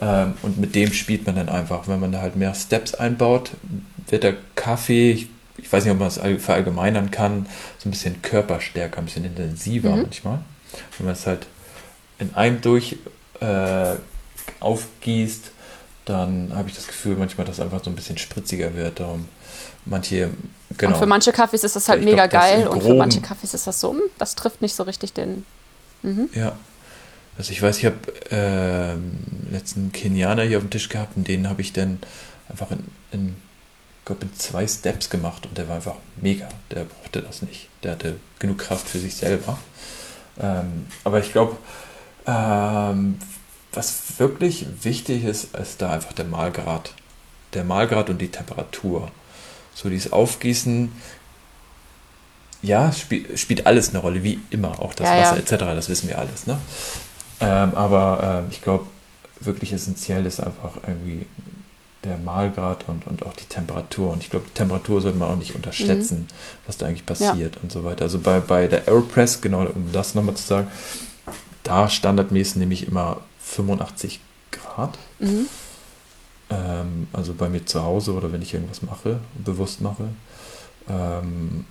Ähm, und mit dem spielt man dann einfach. Wenn man da halt mehr Steps einbaut, wird der Kaffee, ich, weiß nicht, ob man das verallgemeinern kann, so ein bisschen körperstärker, ein bisschen intensiver mhm. manchmal. Wenn man es halt in einem durch äh, aufgießt, dann habe ich das Gefühl manchmal, dass es einfach so ein bisschen spritziger wird. Um, manche, genau. Und für manche Kaffees ist das halt ich mega glaub, geil und für manche Kaffees ist das so, hm, das trifft nicht so richtig den. Mhm. Ja. Also ich weiß, ich habe äh, letzten Kenianer hier auf dem Tisch gehabt und den habe ich dann einfach in, in, glaub, in zwei Steps gemacht und der war einfach mega. Der brauchte das nicht. Der hatte genug Kraft für sich selber. Ähm, aber ich glaube, ähm, was wirklich wichtig ist, ist da einfach der Mahlgrad. Der Mahlgrad und die Temperatur. So dieses Aufgießen, ja, spiel, spielt alles eine Rolle, wie immer, auch das ja, Wasser ja. etc., das wissen wir alles. Ne? Ähm, aber äh, ich glaube, wirklich essentiell ist einfach irgendwie der Mahlgrad und, und auch die Temperatur. Und ich glaube, die Temperatur sollte man auch nicht unterschätzen, mhm. was da eigentlich passiert ja. und so weiter. Also bei, bei der Aeropress, genau um das nochmal zu sagen, da standardmäßig nehme ich immer 85 Grad. Mhm. Ähm, also bei mir zu Hause oder wenn ich irgendwas mache, bewusst mache, ähm,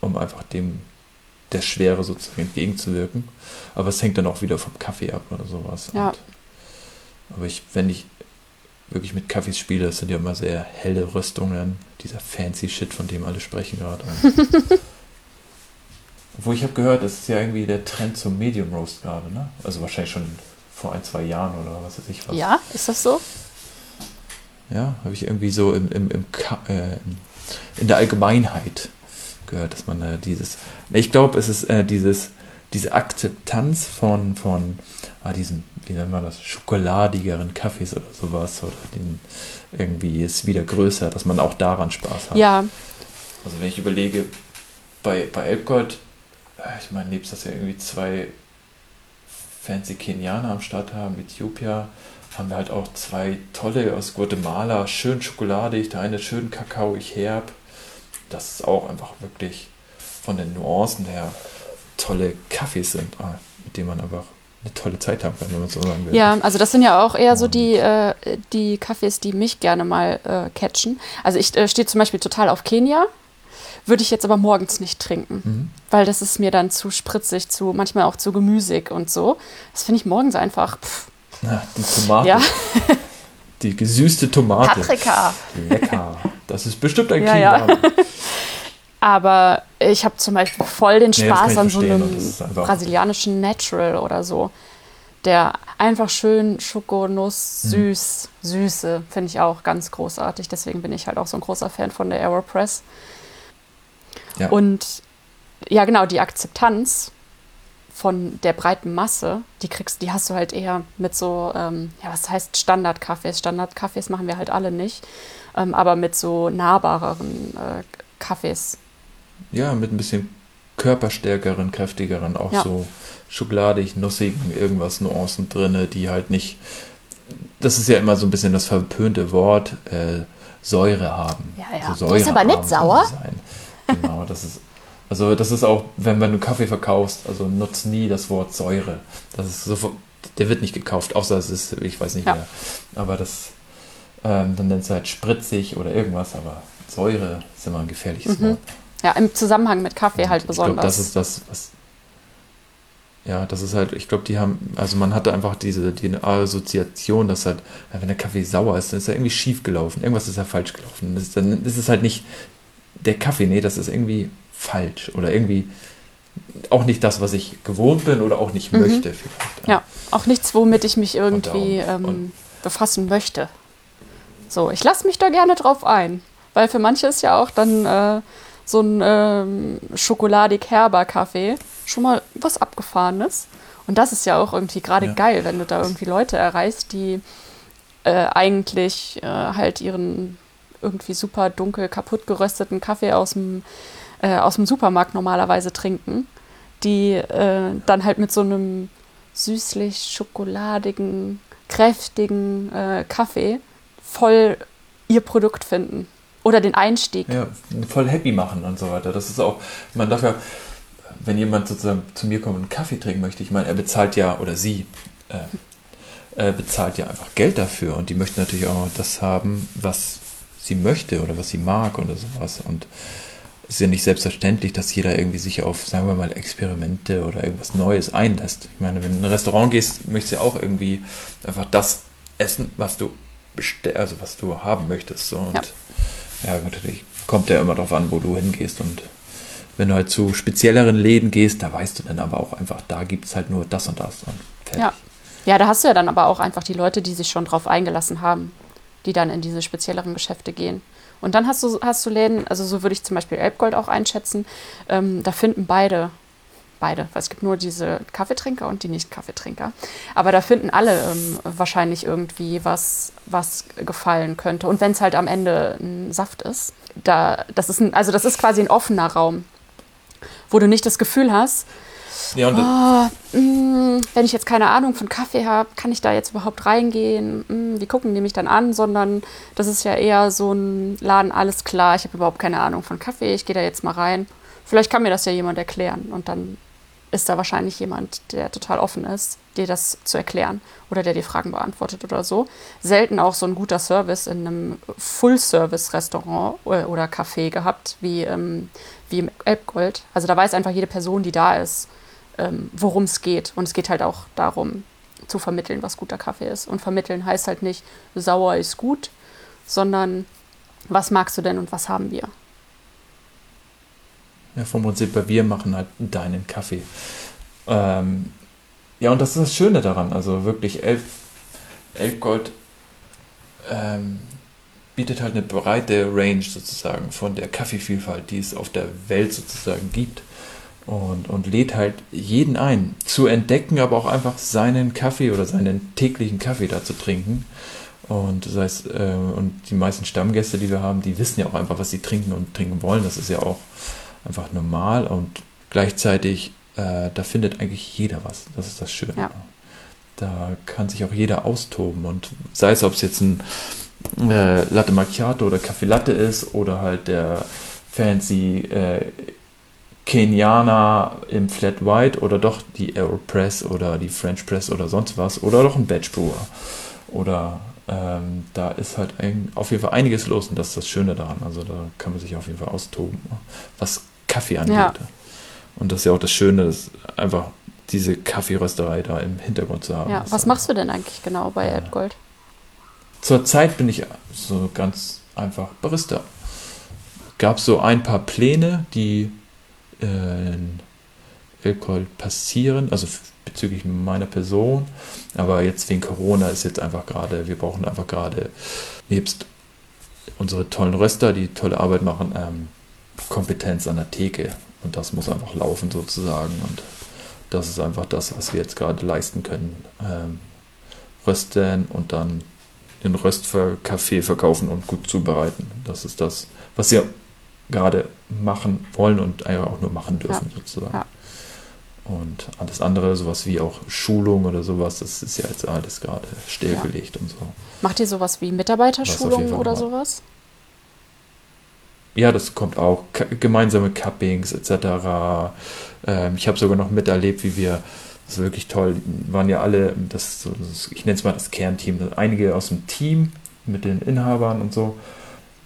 um einfach dem der Schwere sozusagen entgegenzuwirken. Aber es hängt dann auch wieder vom Kaffee ab oder sowas. Ja. Und, aber ich, wenn ich wirklich mit Kaffees spiele, das sind ja immer sehr helle Rüstungen, dieser fancy Shit, von dem alle sprechen gerade. Wo ich habe gehört, das ist ja irgendwie der Trend zum Medium Roast gerade, ne? Also wahrscheinlich schon vor ein, zwei Jahren oder was weiß ich was. Ja, ist das so? Ja, habe ich irgendwie so im, im, im äh, in der Allgemeinheit gehört, dass man äh, dieses. Ich glaube, es ist äh, dieses, diese Akzeptanz von, von ah, diesem, wie nennt man das, schokoladigeren Kaffees oder sowas, oder den irgendwie ist wieder größer, dass man auch daran Spaß hat. Ja. Also wenn ich überlege, bei, bei Elbgold äh, ich meine, nebst dass wir irgendwie zwei fancy Kenianer am Start haben, Äthiopier, haben wir halt auch zwei tolle aus Guatemala, schön schokoladig, der eine schön kakaoig herb. Das ist auch einfach wirklich von den Nuancen her tolle Kaffees sind, ah, mit denen man einfach eine tolle Zeit haben kann, wenn man so sagen will. Ja, also das sind ja auch eher so die, äh, die Kaffees, die mich gerne mal äh, catchen. Also ich äh, stehe zum Beispiel total auf Kenia. Würde ich jetzt aber morgens nicht trinken, mhm. weil das ist mir dann zu spritzig, zu manchmal auch zu gemüsig und so. Das finde ich morgens einfach. Pff. Na, die Tomate. Ja. die gesüßte Tomate. Paprika. Lecker. Das ist bestimmt ein ja, ja. Aber ich habe zum Beispiel voll den Spaß nee, an so einem brasilianischen Natural oder so. Der einfach schön Schokonuss, mhm. süß, hm. süße, finde ich auch ganz großartig. Deswegen bin ich halt auch so ein großer Fan von der Aeropress. Ja. Und ja, genau, die Akzeptanz von der breiten Masse, die kriegst, die hast du halt eher mit so, ähm, ja, was heißt Standardkaffees? Standardkaffees machen wir halt alle nicht, ähm, aber mit so nahbareren äh, Kaffees. Ja, mit ein bisschen körperstärkeren, kräftigeren, auch ja. so schokoladig, nussigen, irgendwas Nuancen drin, die halt nicht, das ist ja immer so ein bisschen das verpönte Wort, äh, Säure haben. Ja, ja. So Säure ist aber nicht sauer. Genau, das ist. Also das ist auch, wenn, wenn du Kaffee verkaufst, also nutzt nie das Wort Säure. Das ist sofort, der wird nicht gekauft, außer es ist, ich weiß nicht ja. mehr. Aber das, ähm, dann nennst du halt spritzig oder irgendwas, aber Säure ist immer ein gefährliches mhm. Wort. Ja, im Zusammenhang mit Kaffee Und halt besonders. Ich glaube, das ist das, was. Ja, das ist halt, ich glaube, die haben, also man hatte einfach diese die Assoziation, dass halt, wenn der Kaffee sauer ist, dann ist er irgendwie schief gelaufen. Irgendwas ist ja falsch gelaufen. Das, dann ist es halt nicht der Kaffee, nee, das ist irgendwie falsch oder irgendwie auch nicht das, was ich gewohnt bin oder auch nicht mhm. möchte. Vielleicht. Ja. ja, auch nichts, womit ich mich irgendwie und, ähm, befassen möchte. So, ich lasse mich da gerne drauf ein, weil für manche ist ja auch dann äh, so ein ähm, schokoladig herber Kaffee schon mal was Abgefahrenes. Und das ist ja auch irgendwie gerade ja. geil, wenn du da irgendwie Leute erreichst, die äh, eigentlich äh, halt ihren irgendwie super dunkel kaputt gerösteten Kaffee aus dem, äh, aus dem Supermarkt normalerweise trinken, die äh, dann halt mit so einem süßlich schokoladigen, kräftigen äh, Kaffee voll ihr Produkt finden oder den Einstieg. Ja, voll happy machen und so weiter. Das ist auch, man darf ja, wenn jemand sozusagen zu mir kommt und einen Kaffee trinken möchte, ich meine, er bezahlt ja, oder sie, äh, bezahlt ja einfach Geld dafür und die möchte natürlich auch das haben, was sie möchte oder was sie mag oder sowas. Und es ist ja nicht selbstverständlich, dass jeder irgendwie sich auf, sagen wir mal, Experimente oder irgendwas Neues einlässt. Ich meine, wenn du in ein Restaurant gehst, möchtest du ja auch irgendwie einfach das essen, was du also was du haben möchtest. So. Und ja ja, natürlich kommt ja immer darauf an, wo du hingehst. Und wenn du halt zu spezielleren Läden gehst, da weißt du dann aber auch einfach, da gibt es halt nur das und das. Und ja. ja, da hast du ja dann aber auch einfach die Leute, die sich schon drauf eingelassen haben, die dann in diese spezielleren Geschäfte gehen. Und dann hast du, hast du Läden, also so würde ich zum Beispiel Elbgold auch einschätzen, ähm, da finden beide beide, weil es gibt nur diese Kaffeetrinker und die Nicht-Kaffeetrinker. Aber da finden alle ähm, wahrscheinlich irgendwie was, was gefallen könnte. Und wenn es halt am Ende ein Saft ist, da, das ist ein, also das ist quasi ein offener Raum, wo du nicht das Gefühl hast, ja, oh, mh, mm, wenn ich jetzt keine Ahnung von Kaffee habe, kann ich da jetzt überhaupt reingehen? Mh, mm, wie gucken die mich dann an? Sondern das ist ja eher so ein Laden, alles klar, ich habe überhaupt keine Ahnung von Kaffee, ich gehe da jetzt mal rein. Vielleicht kann mir das ja jemand erklären und dann ist da wahrscheinlich jemand, der total offen ist, dir das zu erklären oder der dir Fragen beantwortet oder so. Selten auch so ein guter Service in einem Full-Service-Restaurant oder Café gehabt, wie, ähm, wie im Elbgold. Also da weiß einfach jede Person, die da ist, ähm, worum es geht. Und es geht halt auch darum, zu vermitteln, was guter Kaffee ist. Und vermitteln heißt halt nicht, sauer ist gut, sondern was magst du denn und was haben wir? Ja, vom Prinzip, weil wir machen halt deinen Kaffee. Ähm, ja, und das ist das Schöne daran. Also wirklich, Elf, Elf ähm, bietet halt eine breite Range sozusagen von der Kaffeevielfalt, die es auf der Welt sozusagen gibt. Und, und lädt halt jeden ein, zu entdecken, aber auch einfach seinen Kaffee oder seinen täglichen Kaffee da zu trinken. Und das heißt, äh, und die meisten Stammgäste, die wir haben, die wissen ja auch einfach, was sie trinken und trinken wollen. Das ist ja auch einfach normal und gleichzeitig, äh, da findet eigentlich jeder was. Das ist das Schöne. Ja. Da kann sich auch jeder austoben und sei es, ob es jetzt ein äh, Latte Macchiato oder Kaffee Latte ist oder halt der fancy äh, Kenianer im Flat White oder doch die Aeropress oder die French Press oder sonst was oder doch ein Batch Brewer oder ähm, da ist halt ein, auf jeden Fall einiges los und das ist das Schöne daran. Also da kann man sich auf jeden Fall austoben. Was Kaffee angeht. Ja. Und das ist ja auch das Schöne, dass einfach diese Kaffeerösterei da im Hintergrund zu haben. Ja, was machst du denn eigentlich genau bei Erdgold? Zurzeit bin ich so ganz einfach Barista. Gab so ein paar Pläne, die in Erdgold passieren, also bezüglich meiner Person. Aber jetzt wegen Corona ist jetzt einfach gerade, wir brauchen einfach gerade nebst unsere tollen Röster, die tolle Arbeit machen, ähm, Kompetenz an der Theke. Und das muss einfach laufen sozusagen. Und das ist einfach das, was wir jetzt gerade leisten können. Ähm, rösten und dann den Röstkaffee verkaufen und gut zubereiten. Das ist das, was wir gerade machen wollen und einfach auch nur machen dürfen ja. sozusagen. Ja. Und alles andere, sowas wie auch Schulung oder sowas, das ist ja jetzt alles gerade stillgelegt ja. und so. Macht ihr sowas wie Mitarbeiterschulungen oder sowas? Ja, das kommt auch. K gemeinsame Cuppings etc. Ähm, ich habe sogar noch miterlebt, wie wir, das ist wirklich toll, waren ja alle, das, das ich nenne es mal das Kernteam, einige aus dem Team mit den Inhabern und so,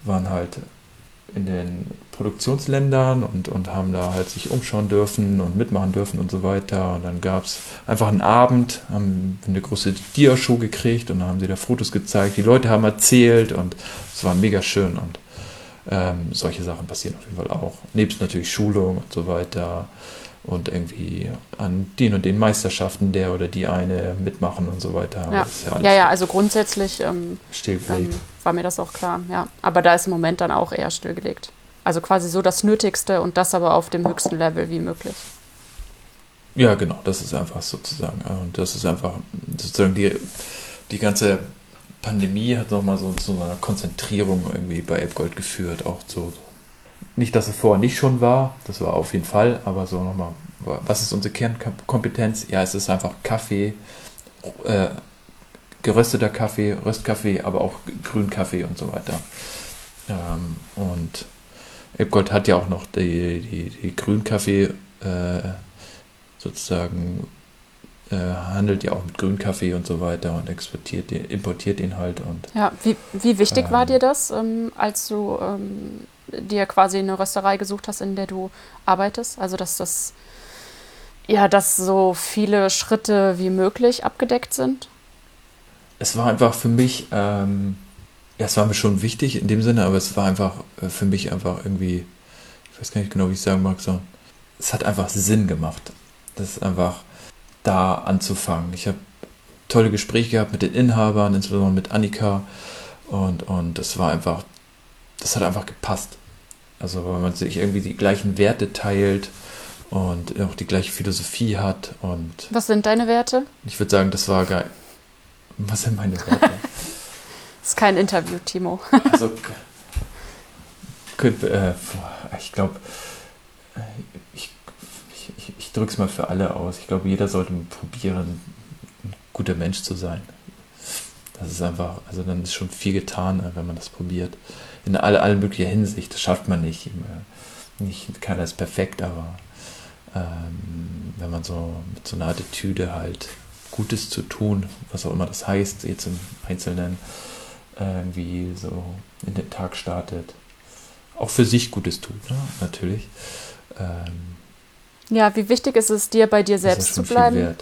waren halt in den Produktionsländern und, und haben da halt sich umschauen dürfen und mitmachen dürfen und so weiter. Und dann gab es einfach einen Abend, haben eine große Dia-Show gekriegt und dann haben sie da Fotos gezeigt. Die Leute haben erzählt und es war mega schön. Und ähm, solche Sachen passieren auf jeden Fall auch. Nebst natürlich Schulung und so weiter. und irgendwie an den und den Meisterschaften der oder die eine mitmachen und so weiter. Ja, ja, ja, ja, also grundsätzlich ähm. Ähm, war mir das auch klar, ja. Aber da ist im Moment dann auch eher stillgelegt. Also quasi so das Nötigste und das aber auf dem höchsten Level wie möglich. Ja, genau, das ist einfach sozusagen. Und das ist einfach sozusagen die, die ganze Pandemie hat nochmal so zu einer Konzentrierung irgendwie bei Elbgold geführt, auch so, nicht, dass es vorher nicht schon war, das war auf jeden Fall, aber so nochmal, was ist unsere Kernkompetenz? Ja, es ist einfach Kaffee, äh, gerösteter Kaffee, Röstkaffee, aber auch Grünkaffee und so weiter. Ähm, und Elbgold hat ja auch noch die, die, die Grünkaffee äh, sozusagen äh, handelt ja auch mit Grünkaffee und so weiter und exportiert, importiert ihn halt. Und, ja, wie, wie wichtig ähm, war dir das, ähm, als du ähm, dir quasi eine Rösterei gesucht hast, in der du arbeitest? Also, dass das, ja, dass so viele Schritte wie möglich abgedeckt sind? Es war einfach für mich, ähm, ja, es war mir schon wichtig in dem Sinne, aber es war einfach äh, für mich einfach irgendwie, ich weiß gar nicht genau, wie ich sagen mag, so, es hat einfach Sinn gemacht. Das ist einfach da anzufangen. Ich habe tolle Gespräche gehabt mit den Inhabern, insbesondere mit Annika und, und das war einfach, das hat einfach gepasst. Also weil man sich irgendwie die gleichen Werte teilt und auch die gleiche Philosophie hat. Und Was sind deine Werte? Ich würde sagen, das war geil. Was sind meine Werte? das ist kein Interview, Timo. also, äh, ich glaube, ich, ich, ich, ich drücke es mal für alle aus. Ich glaube, jeder sollte probieren, ein guter Mensch zu sein. Das ist einfach, also dann ist schon viel getan, wenn man das probiert in alle, alle möglicher Hinsicht. Das schafft man nicht. nicht keiner ist perfekt, aber ähm, wenn man so mit so einer Attitüde halt Gutes zu tun, was auch immer das heißt, jetzt im Einzelnen, irgendwie so in den Tag startet, auch für sich Gutes tut, ne? natürlich. Ähm, ja, wie wichtig ist es dir, bei dir selbst zu bleiben,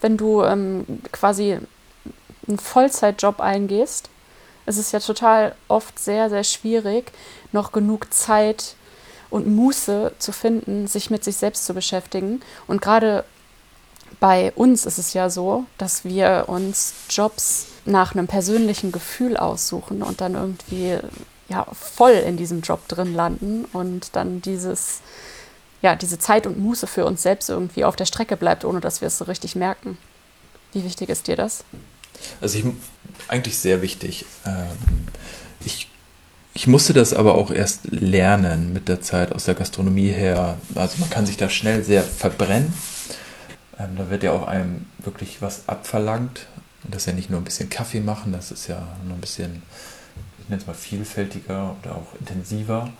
wenn du ähm, quasi einen Vollzeitjob eingehst? es ist ja total oft sehr, sehr schwierig, noch genug Zeit und Muße zu finden, sich mit sich selbst zu beschäftigen. Und gerade bei uns ist es ja so, dass wir uns Jobs nach einem persönlichen Gefühl aussuchen und dann irgendwie ja voll in diesem Job drin landen und dann dieses ja diese Zeit und Muße für uns selbst irgendwie auf der Strecke bleibt, ohne dass wir es so richtig merken. Wie wichtig ist dir das? Also ich, eigentlich sehr wichtig. Ähm, ich, ich musste das aber auch erst lernen mit der Zeit aus der Gastronomie her. Also man kann sich da schnell sehr verbrennen. Ähm, da wird ja auch einem wirklich was abverlangt. Und das ist ja nicht nur ein bisschen Kaffee machen, das ist ja nur ein bisschen, ich nenne es mal vielfältiger oder auch intensiver.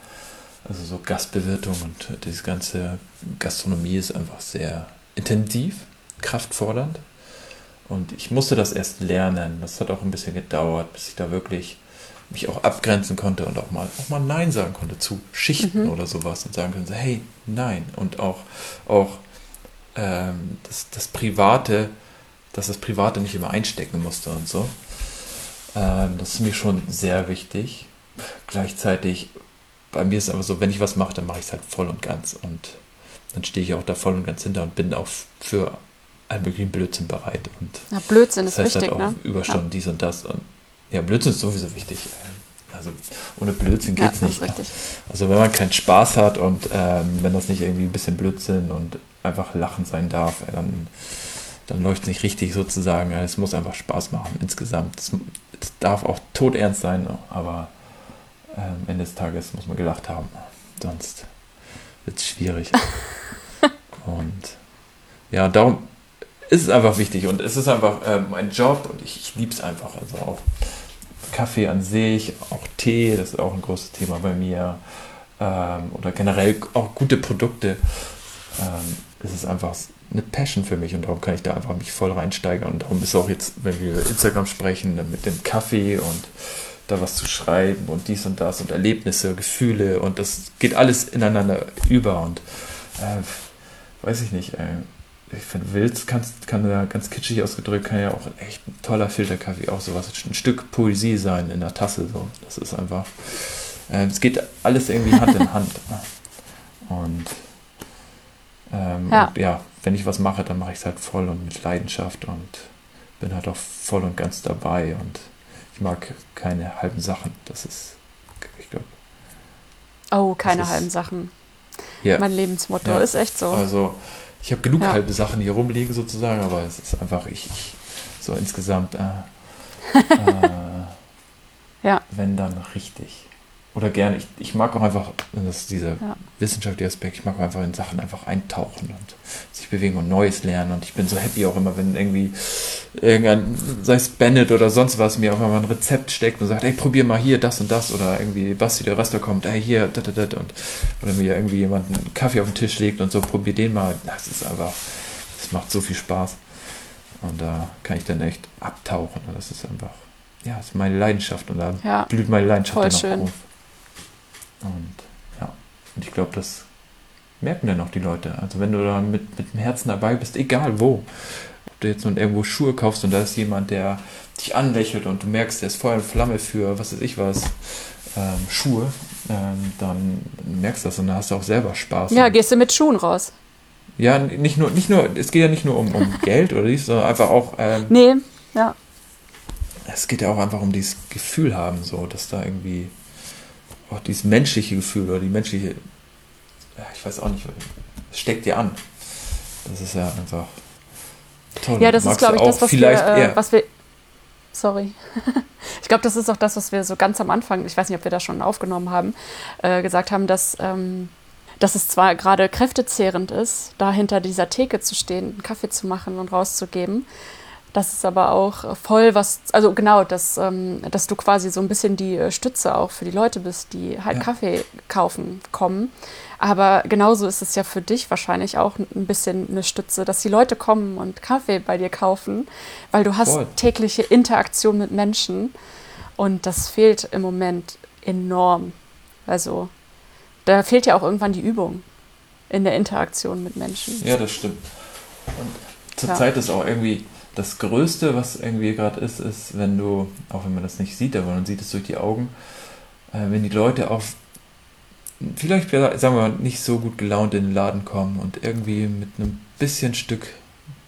Also so Gastbewirtung und diese ganze Gastronomie ist einfach sehr intensiv, kraftfordernd. Und ich musste das erst lernen. Das hat auch ein bisschen gedauert, bis ich da wirklich mich auch abgrenzen konnte und auch mal, auch mal Nein sagen konnte zu Schichten mhm. oder sowas und sagen konnte, hey, nein. Und auch, auch ähm, das, das Private, dass das Private nicht immer einstecken musste und so. Ähm, das ist mir schon sehr wichtig. Gleichzeitig, bei mir ist es aber so, wenn ich was mache, dann mache ich es halt voll und ganz. Und dann stehe ich auch da voll und ganz hinter und bin auch für allen möglichen Blödsinn bereit. Und ja, Blödsinn das heißt ist wichtig, halt auch ne? Überstunden, ja. dies und das. Und ja, Blödsinn ist sowieso wichtig. Also ohne Blödsinn geht es ja, nicht. Also wenn man keinen Spaß hat und ähm, wenn das nicht irgendwie ein bisschen Blödsinn und einfach Lachen sein darf, dann, dann läuft es nicht richtig sozusagen. Es muss einfach Spaß machen insgesamt. Es, es darf auch todernst sein, aber äh, am Ende des Tages muss man gelacht haben. Sonst wird es schwierig. und ja, darum, ist es einfach wichtig und es ist einfach äh, mein Job und ich, ich liebe es einfach. Also auch Kaffee an sich, auch Tee, das ist auch ein großes Thema bei mir. Ähm, oder generell auch gute Produkte. Ähm, es ist einfach eine Passion für mich und darum kann ich da einfach mich voll reinsteigern. Und darum ist auch jetzt, wenn wir über Instagram sprechen, mit dem Kaffee und da was zu schreiben und dies und das und Erlebnisse, Gefühle und das geht alles ineinander über und äh, weiß ich nicht. Äh, wenn du willst, kannst, kann ja ganz kitschig ausgedrückt, kann ja auch echt ein toller Filterkaffee auch sowas, ein Stück Poesie sein in der Tasse. So. Das ist einfach, äh, es geht alles irgendwie Hand in Hand. Und Ähm, ja. Und ja, wenn ich was mache, dann mache ich es halt voll und mit Leidenschaft und bin halt auch voll und ganz dabei und ich mag keine halben Sachen. Das ist, ich glaube. Oh, keine ist, halben Sachen. Ja. Mein Lebensmotto ja. ist echt so. Also, ich habe genug ja. halbe Sachen hier rumliegen sozusagen, aber es ist einfach, ich, ich so insgesamt, äh, äh, ja. wenn dann richtig oder gerne, ich, ich mag auch einfach, das ist dieser ja. wissenschaftliche Aspekt, ich mag auch einfach in Sachen einfach eintauchen und sich bewegen und Neues lernen. Und ich bin so happy auch immer, wenn irgendwie irgendein, sei es Bennett oder sonst was, mir auch immer ein Rezept steckt und sagt, ey, probier mal hier das und das oder irgendwie Basti der Röster kommt, ey, hier, da, da, da, und oder mir irgendwie jemand einen Kaffee auf den Tisch legt und so, probier den mal. Das ist einfach, das macht so viel Spaß. Und da kann ich dann echt abtauchen. Das ist einfach, ja, das ist meine Leidenschaft und da ja, blüht meine Leidenschaft dann auch schön. auf. Und ja, und ich glaube, das merken dann auch die Leute. Also wenn du da mit, mit dem Herzen dabei bist, egal wo, ob du jetzt nun irgendwo Schuhe kaufst und da ist jemand, der dich anlächelt und du merkst, der ist Feuer und Flamme für, was weiß ich was, ähm, Schuhe, ähm, dann merkst du das und dann hast du auch selber Spaß. Ja, gehst du mit Schuhen raus. Ja, nicht nur, nicht nur, es geht ja nicht nur um, um Geld oder dies, sondern einfach auch. Ähm, nee, ja. Es geht ja auch einfach um dieses Gefühl haben, so, dass da irgendwie auch dieses menschliche Gefühl oder die menschliche, ich weiß auch nicht, es steckt dir an. Das ist ja einfach toll. Ja, das Magst ist, glaube ich, das, was wir, äh, was wir, sorry. ich glaube, das ist auch das, was wir so ganz am Anfang, ich weiß nicht, ob wir das schon aufgenommen haben, äh, gesagt haben, dass, ähm, dass es zwar gerade kräftezehrend ist, da hinter dieser Theke zu stehen, einen Kaffee zu machen und rauszugeben, das ist aber auch voll was, also genau, dass, ähm, dass du quasi so ein bisschen die äh, Stütze auch für die Leute bist, die halt ja. Kaffee kaufen kommen. Aber genauso ist es ja für dich wahrscheinlich auch ein bisschen eine Stütze, dass die Leute kommen und Kaffee bei dir kaufen, weil du hast voll. tägliche Interaktion mit Menschen und das fehlt im Moment enorm. Also da fehlt ja auch irgendwann die Übung in der Interaktion mit Menschen. Ja, das stimmt. Und zurzeit ja. ist auch irgendwie das Größte, was irgendwie gerade ist, ist, wenn du, auch wenn man das nicht sieht, aber man sieht es durch die Augen, äh, wenn die Leute auf vielleicht, sagen wir mal, nicht so gut gelaunt in den Laden kommen und irgendwie mit einem bisschen Stück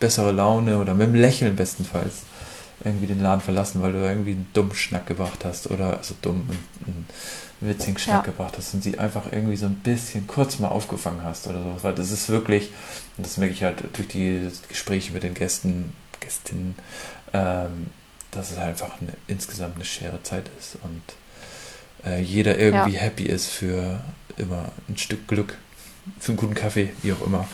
bessere Laune oder mit einem Lächeln bestenfalls irgendwie den Laden verlassen, weil du irgendwie einen dummen Schnack gebracht hast oder also dumm, einen, witzigen Schnack ja. gebracht hast und sie einfach irgendwie so ein bisschen kurz mal aufgefangen hast oder so. Weil das ist wirklich, und das merke ich halt durch die Gespräche mit den Gästen, Gästinnen, ähm, dass es einfach eine, insgesamt eine schwere Zeit ist und äh, jeder irgendwie ja. happy ist für immer ein Stück Glück, für einen guten Kaffee, wie auch immer.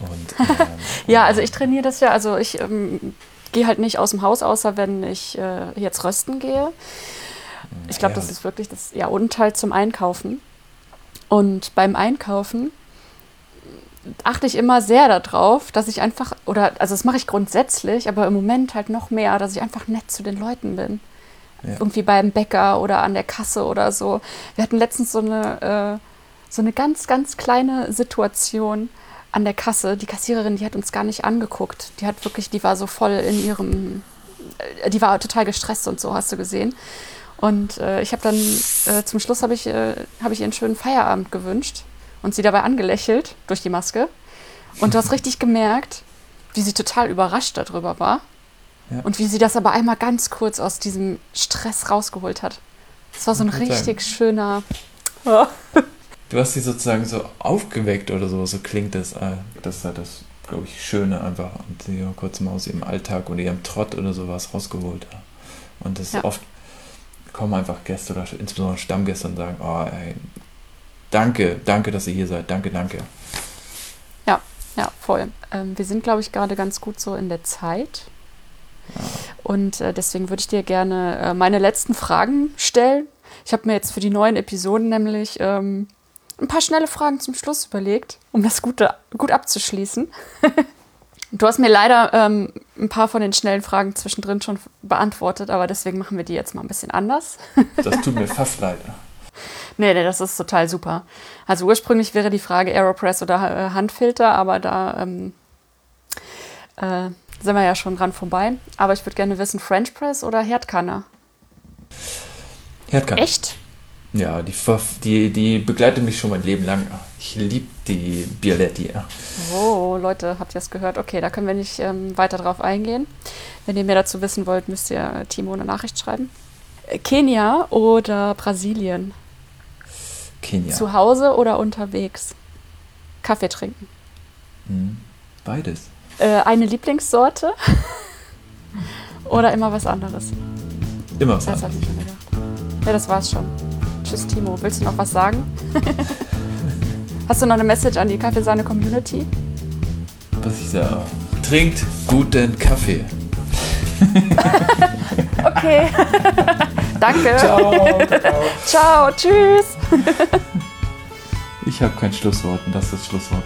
Und, ähm, ja, also ich trainiere das ja, also ich ähm, gehe halt nicht aus dem Haus, außer wenn ich äh, jetzt rösten gehe. Ich glaube, ja. das ist wirklich das, ja, und halt zum Einkaufen. Und beim Einkaufen achte ich immer sehr darauf, dass ich einfach, oder also das mache ich grundsätzlich, aber im Moment halt noch mehr, dass ich einfach nett zu den Leuten bin. Ja. Irgendwie beim Bäcker oder an der Kasse oder so. Wir hatten letztens so eine, äh, so eine ganz, ganz kleine Situation an der Kasse. Die Kassiererin, die hat uns gar nicht angeguckt. Die hat wirklich, die war so voll in ihrem, äh, die war total gestresst und so, hast du gesehen. Und äh, ich habe dann äh, zum Schluss habe ich, äh, hab ich ihr einen schönen Feierabend gewünscht und sie dabei angelächelt durch die Maske. Und du hast richtig gemerkt, wie sie total überrascht darüber war. Ja. Und wie sie das aber einmal ganz kurz aus diesem Stress rausgeholt hat. Das war so ein richtig sagen. schöner. Oh. Du hast sie sozusagen so aufgeweckt oder so, so klingt das. Äh, das ist halt das, glaube ich, Schöne einfach. Und sie kurz mal aus ihrem Alltag oder ihrem Trott oder sowas rausgeholt. Und das ja. oft kommen einfach Gäste oder insbesondere Stammgäste und sagen, oh, ey, danke, danke, dass ihr hier seid, danke, danke. Ja, ja, voll. Ähm, wir sind, glaube ich, gerade ganz gut so in der Zeit. Ja. Und äh, deswegen würde ich dir gerne äh, meine letzten Fragen stellen. Ich habe mir jetzt für die neuen Episoden nämlich ähm, ein paar schnelle Fragen zum Schluss überlegt, um das Gute, gut abzuschließen. du hast mir leider ähm, ein paar von den schnellen Fragen zwischendrin schon beantwortet, aber deswegen machen wir die jetzt mal ein bisschen anders. das tut mir fast leid. Nee, nee, das ist total super. Also ursprünglich wäre die Frage Aeropress oder äh, Handfilter, aber da ähm, äh, sind wir ja schon dran vorbei. Aber ich würde gerne wissen, French Press oder Herdkanne? Herdkanne. Echt? Ja, die, die, die begleitet mich schon mein Leben lang. Ich liebe die Bialetti. Oh, Leute, habt ihr es gehört? Okay, da können wir nicht ähm, weiter drauf eingehen. Wenn ihr mehr dazu wissen wollt, müsst ihr Timo eine Nachricht schreiben. Äh, Kenia oder Brasilien? Kenia. Zu Hause oder unterwegs? Kaffee trinken. Hm, beides. Äh, eine Lieblingssorte oder immer was anderes? Immer was Das habe ich schon gedacht. Ja, das war's schon. Tschüss, Timo. Willst du noch was sagen? Hast du noch eine Message an die Kaffeesahne-Community? Was ich sage. Trinkt guten Kaffee. Okay. Danke. Ciao. Ciao. Tschüss. Ich habe kein Schlusswort und das ist das Schlusswort.